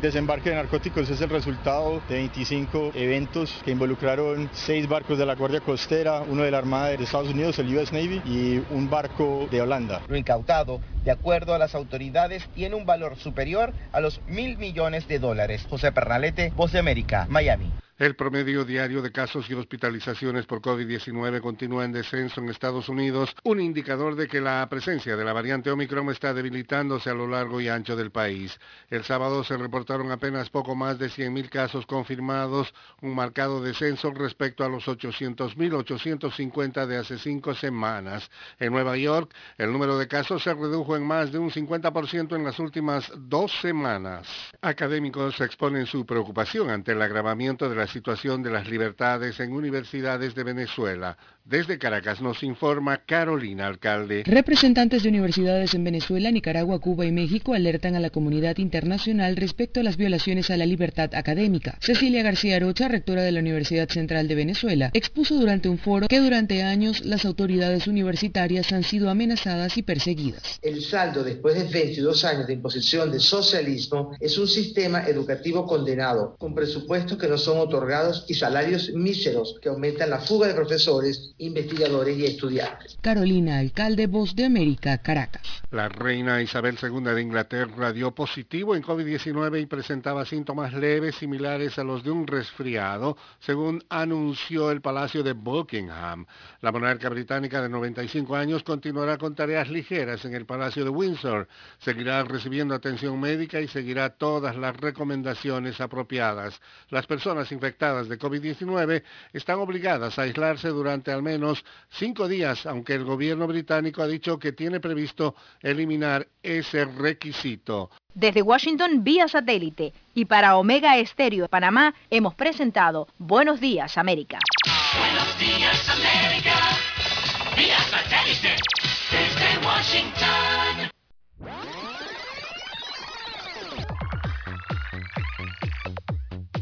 desembarque de narcóticos es el resultado de 25 eventos que involucraron seis barcos de la Guardia Costera, uno de la Armada de Estados Unidos, el US Navy, y un barco de Holanda. Lo incautado, de acuerdo a las autoridades, tiene un valor superior a los mil millones de dólares. José Pernalete, Voz de América, Miami. El promedio diario de casos y hospitalizaciones por COVID-19 continúa en descenso en Estados Unidos, un indicador de que la presencia de la variante Omicron está debilitándose a lo largo y ancho del país. El sábado se reportaron apenas poco más de 100.000 casos confirmados, un marcado descenso respecto a los 800.850 de hace cinco semanas. En Nueva York, el número de casos se redujo en más de un 50% en las últimas dos semanas. Académicos exponen su preocupación ante el agravamiento de la situación de las libertades en universidades de Venezuela. Desde Caracas nos informa Carolina Alcalde. Representantes de universidades en Venezuela, Nicaragua, Cuba y México alertan a la comunidad internacional respecto a las violaciones a la libertad académica. Cecilia García Rocha, rectora de la Universidad Central de Venezuela, expuso durante un foro que durante años las autoridades universitarias han sido amenazadas y perseguidas. El saldo después de 22 años de imposición de socialismo es un sistema educativo condenado, con presupuestos que no son otorgados y salarios míseros que aumentan la fuga de profesores investigadores y estudiantes. Carolina Alcalde, Voz de América, Caracas. La reina Isabel II de Inglaterra dio positivo en COVID-19 y presentaba síntomas leves similares a los de un resfriado, según anunció el Palacio de Buckingham. La monarca británica de 95 años continuará con tareas ligeras en el Palacio de Windsor, seguirá recibiendo atención médica y seguirá todas las recomendaciones apropiadas. Las personas infectadas de COVID-19 están obligadas a aislarse durante al menos cinco días, aunque el gobierno británico ha dicho que tiene previsto eliminar ese requisito. Desde Washington vía satélite y para Omega Estéreo Panamá hemos presentado Buenos Días América. Buenos Días América vía satélite desde Washington.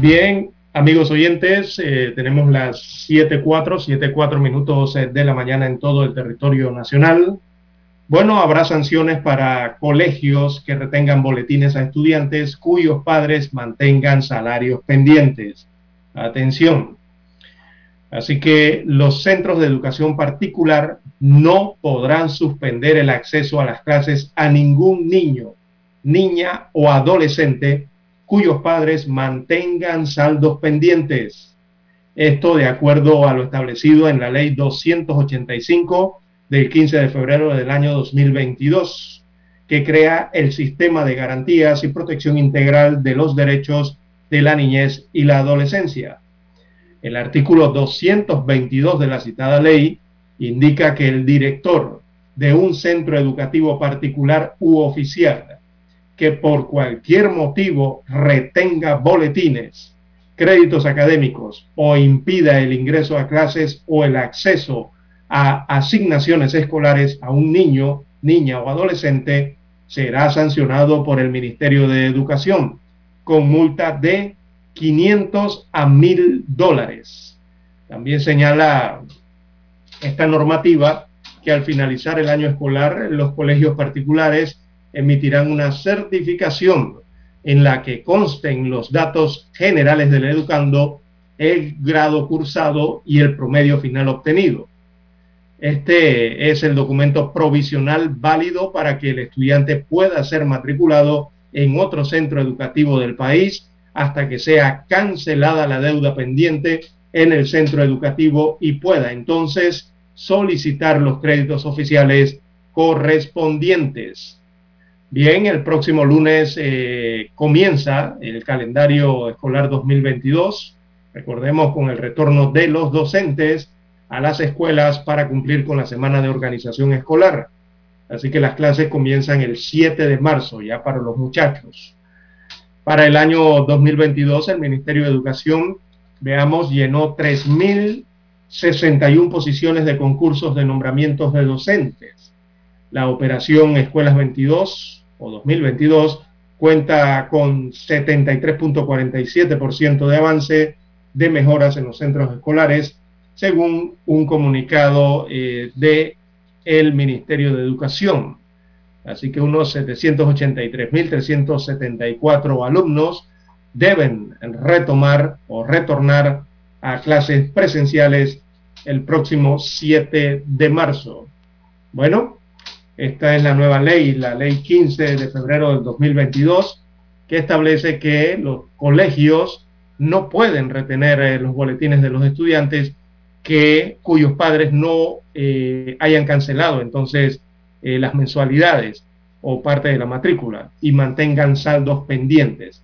Bien, amigos oyentes, eh, tenemos las 7.4, 7.4 minutos eh, de la mañana en todo el territorio nacional. Bueno, habrá sanciones para colegios que retengan boletines a estudiantes cuyos padres mantengan salarios pendientes. Atención. Así que los centros de educación particular no podrán suspender el acceso a las clases a ningún niño, niña o adolescente cuyos padres mantengan saldos pendientes. Esto de acuerdo a lo establecido en la ley 285 del 15 de febrero del año 2022, que crea el sistema de garantías y protección integral de los derechos de la niñez y la adolescencia. El artículo 222 de la citada ley indica que el director de un centro educativo particular u oficial que por cualquier motivo retenga boletines, créditos académicos o impida el ingreso a clases o el acceso a asignaciones escolares a un niño, niña o adolescente, será sancionado por el Ministerio de Educación con multa de 500 a 1000 dólares. También señala esta normativa que al finalizar el año escolar los colegios particulares emitirán una certificación en la que consten los datos generales del educando, el grado cursado y el promedio final obtenido. Este es el documento provisional válido para que el estudiante pueda ser matriculado en otro centro educativo del país hasta que sea cancelada la deuda pendiente en el centro educativo y pueda entonces solicitar los créditos oficiales correspondientes. Bien, el próximo lunes eh, comienza el calendario escolar 2022, recordemos con el retorno de los docentes a las escuelas para cumplir con la semana de organización escolar. Así que las clases comienzan el 7 de marzo ya para los muchachos. Para el año 2022, el Ministerio de Educación, veamos, llenó 3.061 posiciones de concursos de nombramientos de docentes. La operación Escuelas 22 o 2022 cuenta con 73.47% de avance de mejoras en los centros escolares, según un comunicado eh, de el Ministerio de Educación. Así que unos 783.374 alumnos deben retomar o retornar a clases presenciales el próximo 7 de marzo. Bueno, esta es la nueva ley, la ley 15 de febrero del 2022, que establece que los colegios no pueden retener eh, los boletines de los estudiantes que cuyos padres no eh, hayan cancelado entonces eh, las mensualidades o parte de la matrícula y mantengan saldos pendientes.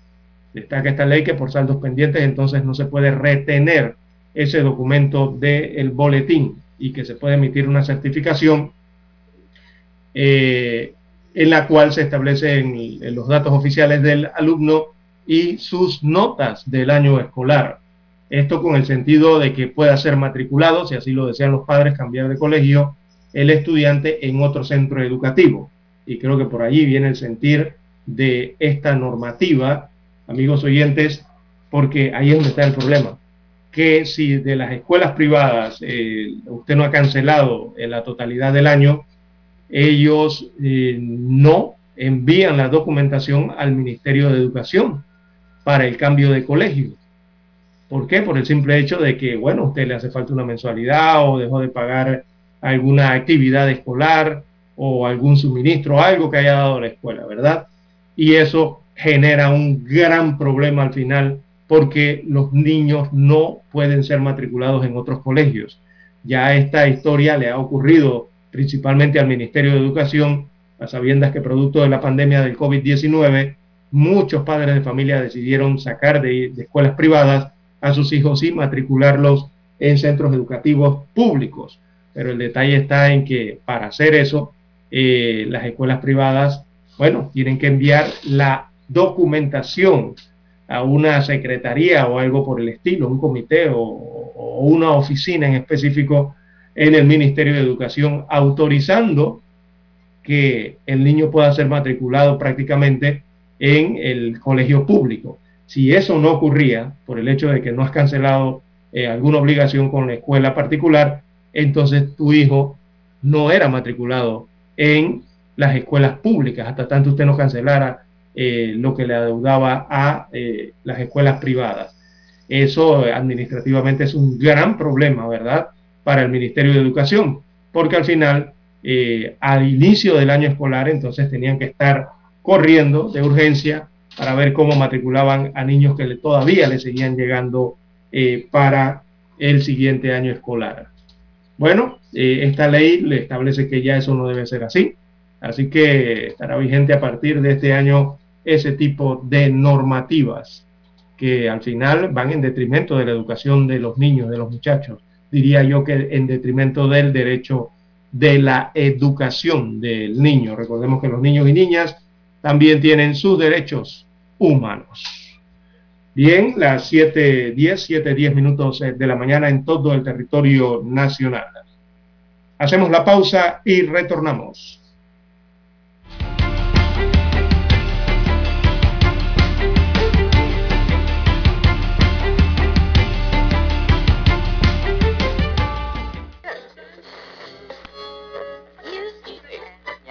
Destaca esta ley que por saldos pendientes entonces no se puede retener ese documento del boletín y que se puede emitir una certificación eh, en la cual se establecen los datos oficiales del alumno y sus notas del año escolar. Esto con el sentido de que pueda ser matriculado, si así lo desean los padres, cambiar de colegio el estudiante en otro centro educativo. Y creo que por allí viene el sentir de esta normativa, amigos oyentes, porque ahí es donde está el problema. Que si de las escuelas privadas eh, usted no ha cancelado en la totalidad del año, ellos eh, no envían la documentación al Ministerio de Educación para el cambio de colegio. ¿Por qué? Por el simple hecho de que, bueno, usted le hace falta una mensualidad o dejó de pagar alguna actividad escolar o algún suministro, algo que haya dado la escuela, ¿verdad? Y eso genera un gran problema al final porque los niños no pueden ser matriculados en otros colegios. Ya esta historia le ha ocurrido principalmente al Ministerio de Educación, a sabiendas que producto de la pandemia del COVID-19, muchos padres de familia decidieron sacar de, escuelas privadas a sus hijos y matricularlos en centros educativos públicos. Pero el detalle está en que para hacer eso, eh, las escuelas privadas, bueno, tienen que enviar la documentación a una secretaría o algo por el estilo, un comité o una oficina en específico en el Ministerio de Educación, autorizando que el niño pueda ser matriculado prácticamente en el colegio público. Si eso no ocurría, por el hecho de que no has cancelado eh, alguna obligación con la escuela particular, entonces tu hijo no era matriculado en las escuelas públicas, hasta tanto usted no cancelara eh, lo que le adeudaba a eh, las escuelas privadas. eso administrativamente es un gran problema, ¿verdad? Para el Ministerio de Educación, porque al final, eh, al inicio del año escolar, entonces tenían que estar corriendo de urgencia para ver cómo matriculaban a niños que todavía le seguían llegando eh, para el siguiente año escolar. Bueno, eh, esta ley le establece que ya eso no debe ser así, así que estará vigente a partir de este año ese tipo de normativas que al final van en detrimento de la educación de los niños, de los muchachos. Diría yo que en detrimento del derecho de la educación del niño. Recordemos que los niños y niñas también tienen sus derechos humanos. Bien, las 7.10, 7.10 minutos eh, de la mañana en todo el territorio nacional. Hacemos la pausa y retornamos.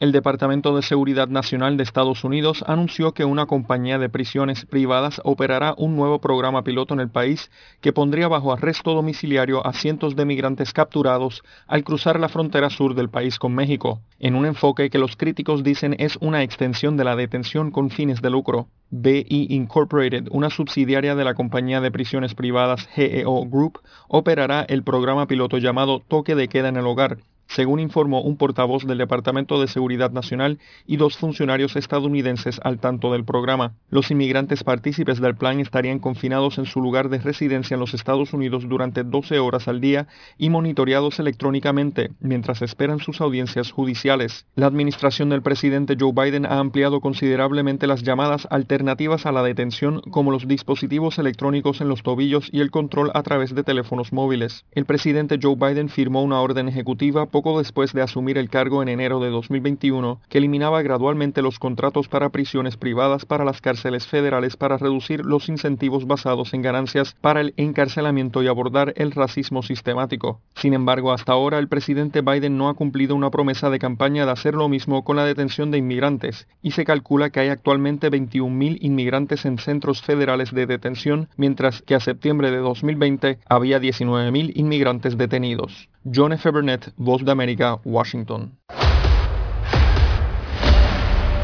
El Departamento de Seguridad Nacional de Estados Unidos anunció que una compañía de prisiones privadas operará un nuevo programa piloto en el país que pondría bajo arresto domiciliario a cientos de migrantes capturados al cruzar la frontera sur del país con México, en un enfoque que los críticos dicen es una extensión de la detención con fines de lucro. BI Incorporated, una subsidiaria de la compañía de prisiones privadas GEO Group, operará el programa piloto llamado Toque de Queda en el Hogar, según informó un portavoz del Departamento de Seguridad Nacional y dos funcionarios estadounidenses al tanto del programa. Los inmigrantes partícipes del plan estarían confinados en su lugar de residencia en los Estados Unidos durante 12 horas al día y monitoreados electrónicamente mientras esperan sus audiencias judiciales. La administración del presidente Joe Biden ha ampliado considerablemente las llamadas alternativas a la detención como los dispositivos electrónicos en los tobillos y el control a través de teléfonos móviles. El presidente Joe Biden firmó una orden ejecutiva poco después de asumir el cargo en enero de 2021, que eliminaba gradualmente los contratos para prisiones privadas para las cárceles federales para reducir los incentivos basados en ganancias para el encarcelamiento y abordar el racismo sistemático. Sin embargo, hasta ahora el presidente Biden no ha cumplido una promesa de campaña de hacer lo mismo con la detención de inmigrantes, y se calcula que hay actualmente 21.000 inmigrantes en centros federales de detención, mientras que a septiembre de 2020 había 19.000 inmigrantes detenidos. John F. Burnett, Voz de América, Washington.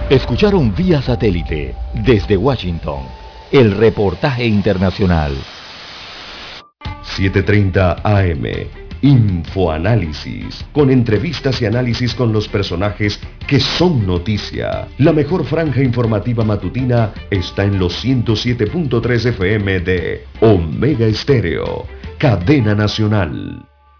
Escucharon vía satélite desde Washington el reportaje internacional. 7.30 AM. Infoanálisis, con entrevistas y análisis con los personajes que son noticia. La mejor franja informativa matutina está en los 107.3 FM de Omega Estéreo, cadena nacional.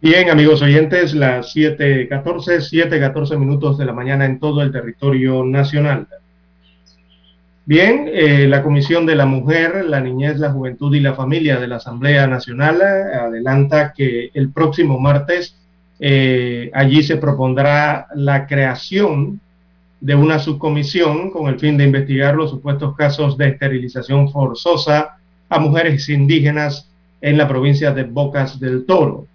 Bien, amigos oyentes, las 7.14, 7.14 minutos de la mañana en todo el territorio nacional. Bien, eh, la Comisión de la Mujer, la Niñez, la Juventud y la Familia de la Asamblea Nacional eh, adelanta que el próximo martes eh, allí se propondrá la creación de una subcomisión con el fin de investigar los supuestos casos de esterilización forzosa a mujeres indígenas en la provincia de Bocas del Toro.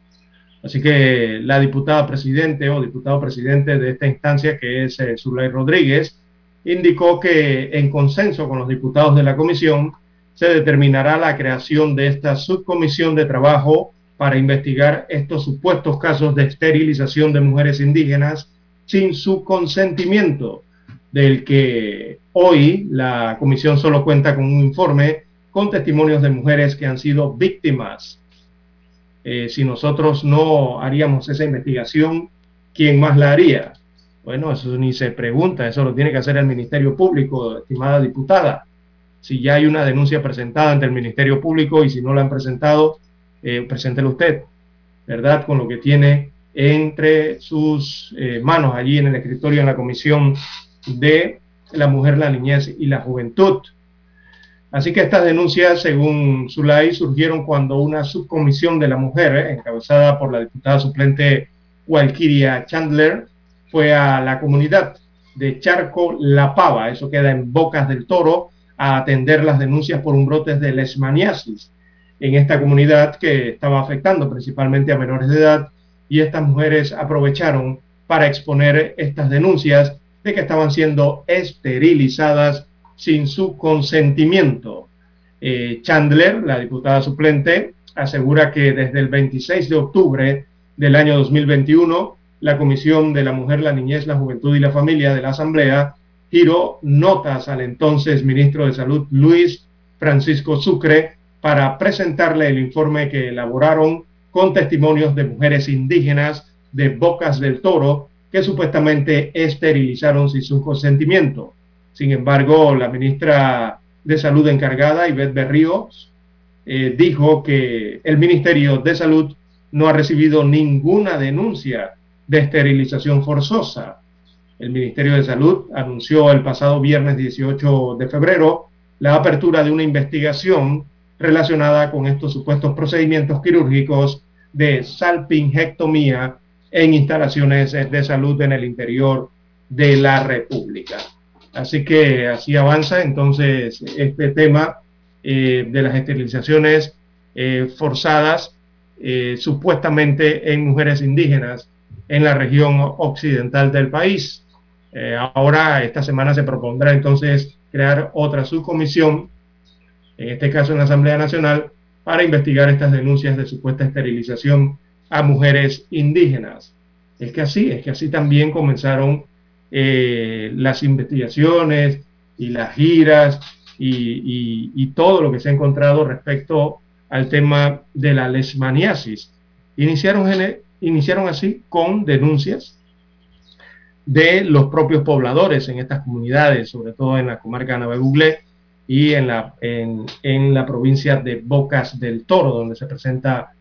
Así que la diputada presidente o diputado presidente de esta instancia, que es eh, Zulay Rodríguez, indicó que en consenso con los diputados de la comisión se determinará la creación de esta subcomisión de trabajo para investigar estos supuestos casos de esterilización de mujeres indígenas sin su consentimiento, del que hoy la comisión solo cuenta con un informe con testimonios de mujeres que han sido víctimas. Eh, si nosotros no haríamos esa investigación, ¿quién más la haría? Bueno, eso ni se pregunta, eso lo tiene que hacer el Ministerio Público, estimada diputada. Si ya hay una denuncia presentada ante el Ministerio Público y si no la han presentado, eh, preséntelo usted, ¿verdad? Con lo que tiene entre sus eh, manos allí en el escritorio en la Comisión de la Mujer, la Niñez y la Juventud. Así que estas denuncias, según Zulay, surgieron cuando una subcomisión de la mujer, eh, encabezada por la diputada suplente Walkiria Chandler, fue a la comunidad de Charco La Pava, eso queda en Bocas del Toro, a atender las denuncias por un brote de lesmaniasis en esta comunidad que estaba afectando principalmente a menores de edad y estas mujeres aprovecharon para exponer estas denuncias de que estaban siendo esterilizadas sin su consentimiento. Eh, Chandler, la diputada suplente, asegura que desde el 26 de octubre del año 2021, la Comisión de la Mujer, la Niñez, la Juventud y la Familia de la Asamblea giró notas al entonces ministro de Salud Luis Francisco Sucre para presentarle el informe que elaboraron con testimonios de mujeres indígenas de Bocas del Toro que supuestamente esterilizaron sin su consentimiento. Sin embargo, la ministra de Salud encargada, Ivette Berríos, eh, dijo que el Ministerio de Salud no ha recibido ninguna denuncia de esterilización forzosa. El Ministerio de Salud anunció el pasado viernes 18 de febrero la apertura de una investigación relacionada con estos supuestos procedimientos quirúrgicos de salpingectomía en instalaciones de salud en el interior de la República. Así que así avanza entonces este tema eh, de las esterilizaciones eh, forzadas eh, supuestamente en mujeres indígenas en la región occidental del país. ahora, esta semana se propondrá entonces crear otra subcomisión en este caso en la Asamblea Nacional, para investigar estas denuncias de supuesta esterilización a mujeres indígenas. Es que así, es que así también comenzaron eh, las investigaciones y las giras y, todo lo que se ha encontrado respecto al tema de la lesmaniasis. Iniciaron, iniciaron así con denuncias de los propios pobladores en estas comunidades, sobre todo en la comarca de y en la, en, la provincia de Bocas del Toro, donde se presenta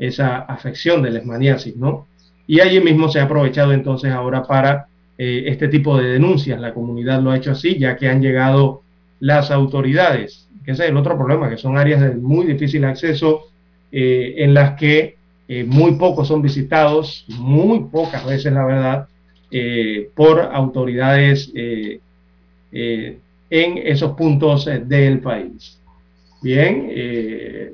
esa afección de lesmaniasis, ¿no? Y allí mismo se ha aprovechado entonces ahora para eh, este tipo de denuncias. La comunidad lo ha hecho así, ya que han llegado las autoridades, que ese es el otro problema, que son áreas de muy difícil acceso, eh, en las que eh, muy pocos son visitados, muy pocas veces la verdad, por autoridades en esos puntos del país. Bien,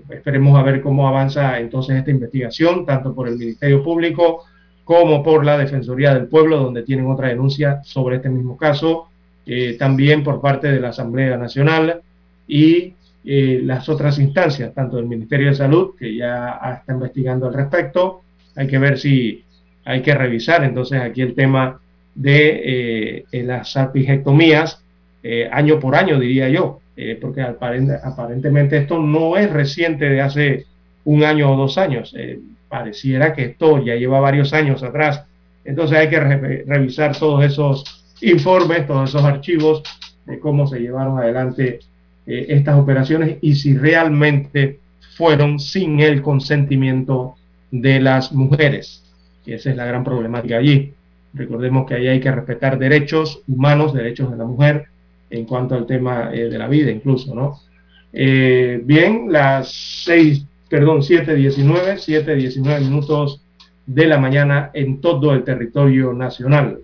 esperemos a ver cómo avanza entonces esta investigación, tanto por el Ministerio Público como por la Defensoría del Pueblo, donde tienen otra denuncia sobre este mismo caso, eh, también por parte de la Asamblea Nacional y las otras instancias, tanto del Ministerio de Salud, que ya está investigando al respecto. Hay que ver si hay que revisar entonces aquí el tema de las salpingectomías eh, año por año, diría yo, eh, porque aparentemente esto no es reciente de hace un año o dos años. Eh, pareciera que esto ya lleva varios años atrás. Entonces hay que revisar todos esos informes, todos esos archivos de cómo se llevaron adelante estas operaciones y si realmente fueron sin el consentimiento de las mujeres. Esa es la gran problemática allí. Recordemos que ahí hay que respetar derechos humanos, derechos de la mujer, en cuanto al tema eh, de la vida incluso, ¿no? Eh, bien, las 6, perdón, 7.19, 7.19 minutos de la mañana en todo el territorio nacional.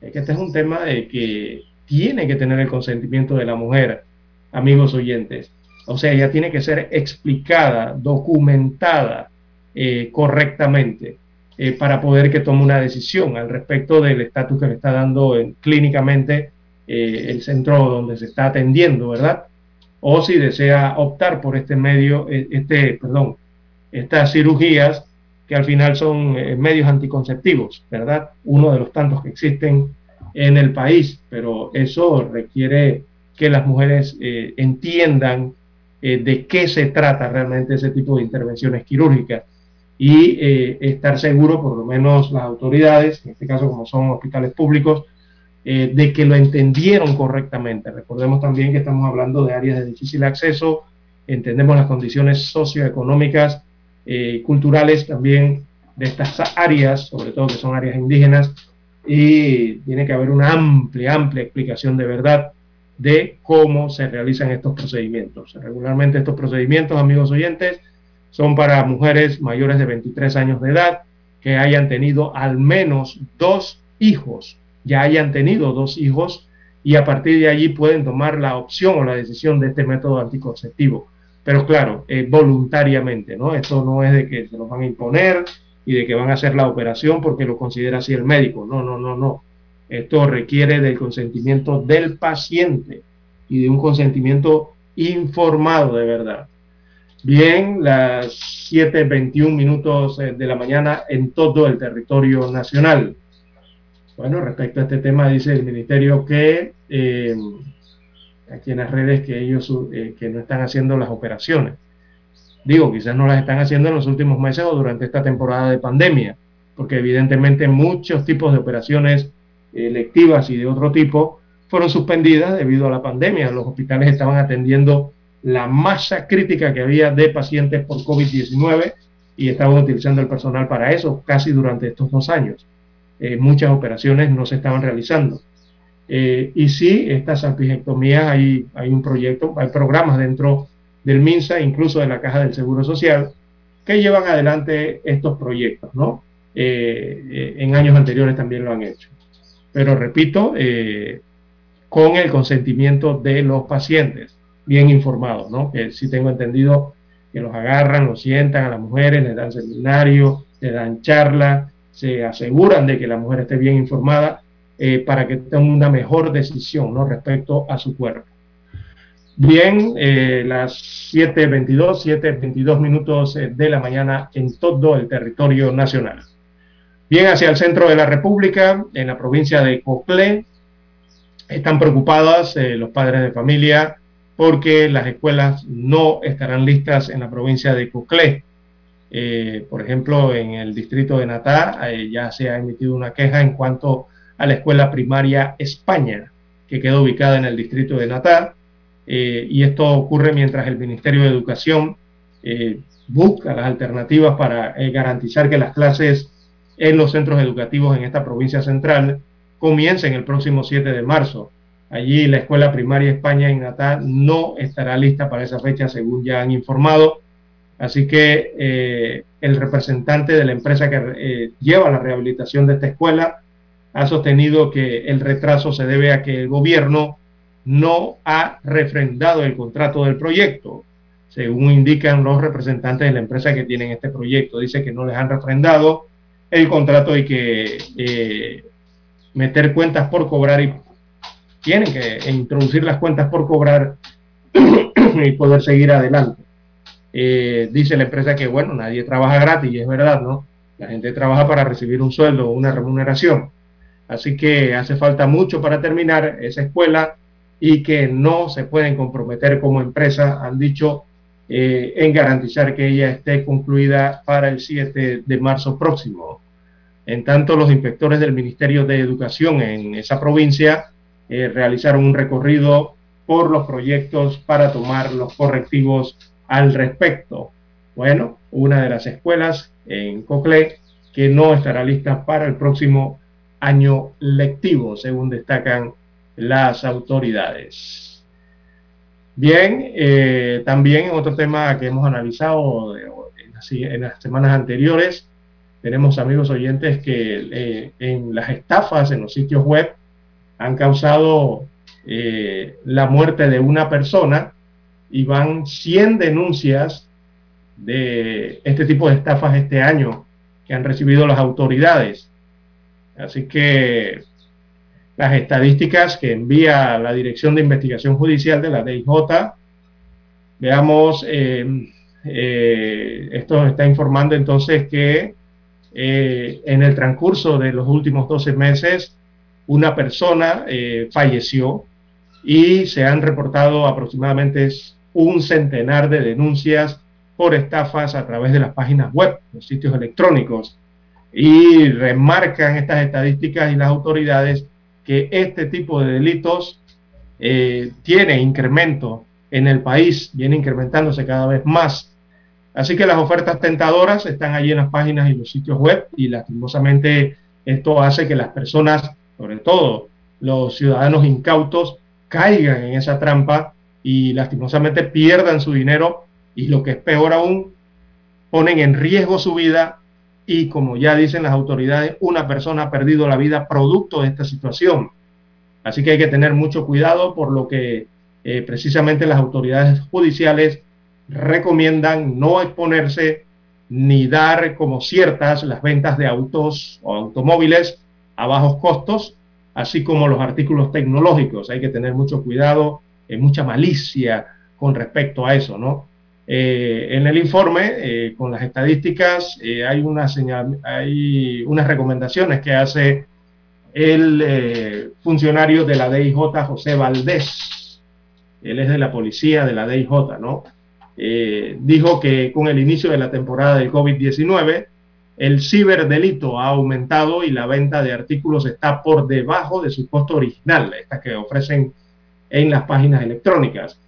Es que este es un tema de que tiene que tener el consentimiento de la mujer, amigos oyentes. O sea, ella tiene que ser explicada, documentada eh, correctamente eh, para poder que tome una decisión al respecto del estatus que le está dando clínicamente eh, el centro donde se está atendiendo, ¿verdad? O si desea optar por este medio, este, perdón, estas cirugías que al final son medios anticonceptivos, ¿verdad? Uno de los tantos que existen en el país, pero eso requiere que las mujeres entiendan eh, de qué se trata realmente ese tipo de intervenciones quirúrgicas y eh, estar seguro, por lo menos las autoridades, en este caso como son hospitales públicos, eh, de que lo entendieron correctamente. Recordemos también que estamos hablando de áreas de difícil acceso, entendemos las condiciones socioeconómicas, y culturales también de estas áreas, sobre todo que son áreas indígenas, y tiene que haber una amplia, amplia explicación de verdad de cómo se realizan estos procedimientos. Regularmente estos procedimientos, amigos oyentes, son para mujeres mayores de 23 años de edad que hayan tenido al menos dos hijos, ya hayan tenido dos hijos y a partir de allí pueden tomar la opción o la decisión de este método anticonceptivo. Pero claro, eh, voluntariamente, ¿no? Esto no es de que se los van a imponer y de que van a hacer la operación porque lo considera así el médico. No, no, no, no. Esto requiere del consentimiento del paciente y de un consentimiento informado de verdad. Bien, las 7.21 minutos eh, de la mañana en todo el territorio nacional. Bueno, respecto a este tema, dice el ministerio que eh, aquí en las redes que ellos eh, que no están haciendo las operaciones. Digo, quizás no las están haciendo en los últimos meses o durante esta temporada de pandemia, porque evidentemente muchos tipos de operaciones electivas y de otro tipo fueron suspendidas debido a la pandemia. Los hospitales estaban atendiendo la masa crítica que había de pacientes por COVID-19 y estaban utilizando el personal para eso casi durante estos dos años. Eh, muchas operaciones no se estaban realizando. Eh, y sí, estas salpingectomías, hay, hay un proyecto, hay programas dentro del MINSA, incluso de la Caja del Seguro Social, que llevan adelante estos proyectos, ¿no? Eh, en años anteriores también lo han hecho pero repito, eh, con el consentimiento de los pacientes, bien informados, ¿no? Que sí tengo entendido que los agarran, los sientan a las mujeres, les dan seminario, les dan charla, se aseguran de que la mujer esté bien informada eh, para que tenga una mejor decisión ¿no? respecto a su cuerpo. Bien, eh, las 7.22, 7.22 minutos de la mañana en todo el territorio nacional. Bien hacia el centro de la República, en la provincia de Coclé, están preocupadas eh, los padres de familia porque las escuelas no estarán listas en la provincia de Coclé. Eh, por ejemplo, en el distrito de Natá eh, ya se ha emitido una queja en cuanto a la escuela primaria España, que queda ubicada en el distrito de Natá. y esto ocurre mientras el Ministerio de Educación busca las alternativas para garantizar que las clases en los centros educativos en esta provincia central comiencen el próximo 7 de marzo. Allí la Escuela Primaria España en Natal no estará lista para esa fecha, según ya han informado. Así que eh, el representante de la empresa que eh, lleva la rehabilitación de esta escuela ha sostenido que el retraso se debe a que el gobierno no ha refrendado el contrato del proyecto, según indican los representantes de la empresa que tienen este proyecto. Dice que no les han refrendado el contrato hay que eh, meter cuentas por cobrar y tienen que introducir las cuentas por cobrar (clears throat) y poder seguir adelante. Eh, dice la empresa que, bueno, nadie trabaja gratis y es verdad, ¿no? La gente trabaja para recibir un sueldo una remuneración. Así que hace falta mucho para terminar esa escuela y que no se pueden comprometer como empresa, han dicho, eh, en garantizar que ella esté concluida para el 7 de marzo próximo. En tanto, los inspectores del Ministerio de Educación en esa provincia eh, realizaron un recorrido por los proyectos para tomar los correctivos al respecto. Bueno, una de las escuelas en Coclé que no estará lista para el próximo año lectivo, según destacan las autoridades. Bien, eh, también otro tema que hemos analizado en las, semanas anteriores, tenemos amigos oyentes que eh, en las estafas en los sitios web han causado eh, la muerte de una persona y van 100 denuncias de este tipo de estafas este año que han recibido las autoridades. Así que las estadísticas que envía la Dirección de Investigación Judicial de la DIJ, veamos, eh, eh, esto está informando entonces que eh, en el transcurso de los últimos 12 meses una persona falleció y se han reportado aproximadamente un centenar de denuncias por estafas a través de las páginas web, los sitios electrónicos. Y remarcan estas estadísticas y las autoridades que este tipo de delitos eh, tiene incremento en el país, viene incrementándose cada vez más. Así que las ofertas tentadoras están allí en las páginas y los sitios web y lastimosamente esto hace que las personas, sobre todo los ciudadanos incautos, caigan en esa trampa y lastimosamente pierdan su dinero y lo que es peor aún, ponen en riesgo su vida y como ya dicen las autoridades, una persona ha perdido la vida producto de esta situación. Así que hay que tener mucho cuidado por lo que eh, precisamente las autoridades judiciales recomiendan no exponerse ni dar como ciertas las ventas de autos o automóviles a bajos costos, así como los artículos tecnológicos. Hay que tener mucho cuidado, y mucha malicia con respecto a eso, ¿no? Eh, en el informe, eh, con las estadísticas, eh, hay, una señal, hay unas recomendaciones que hace el funcionario de la DIJ, José Valdés. Él es de la policía de la DIJ, ¿no? dijo que con el inicio de la temporada del COVID-19, el ciberdelito ha aumentado y la venta de artículos está por debajo de su costo original, estas que ofrecen en las páginas electrónicas.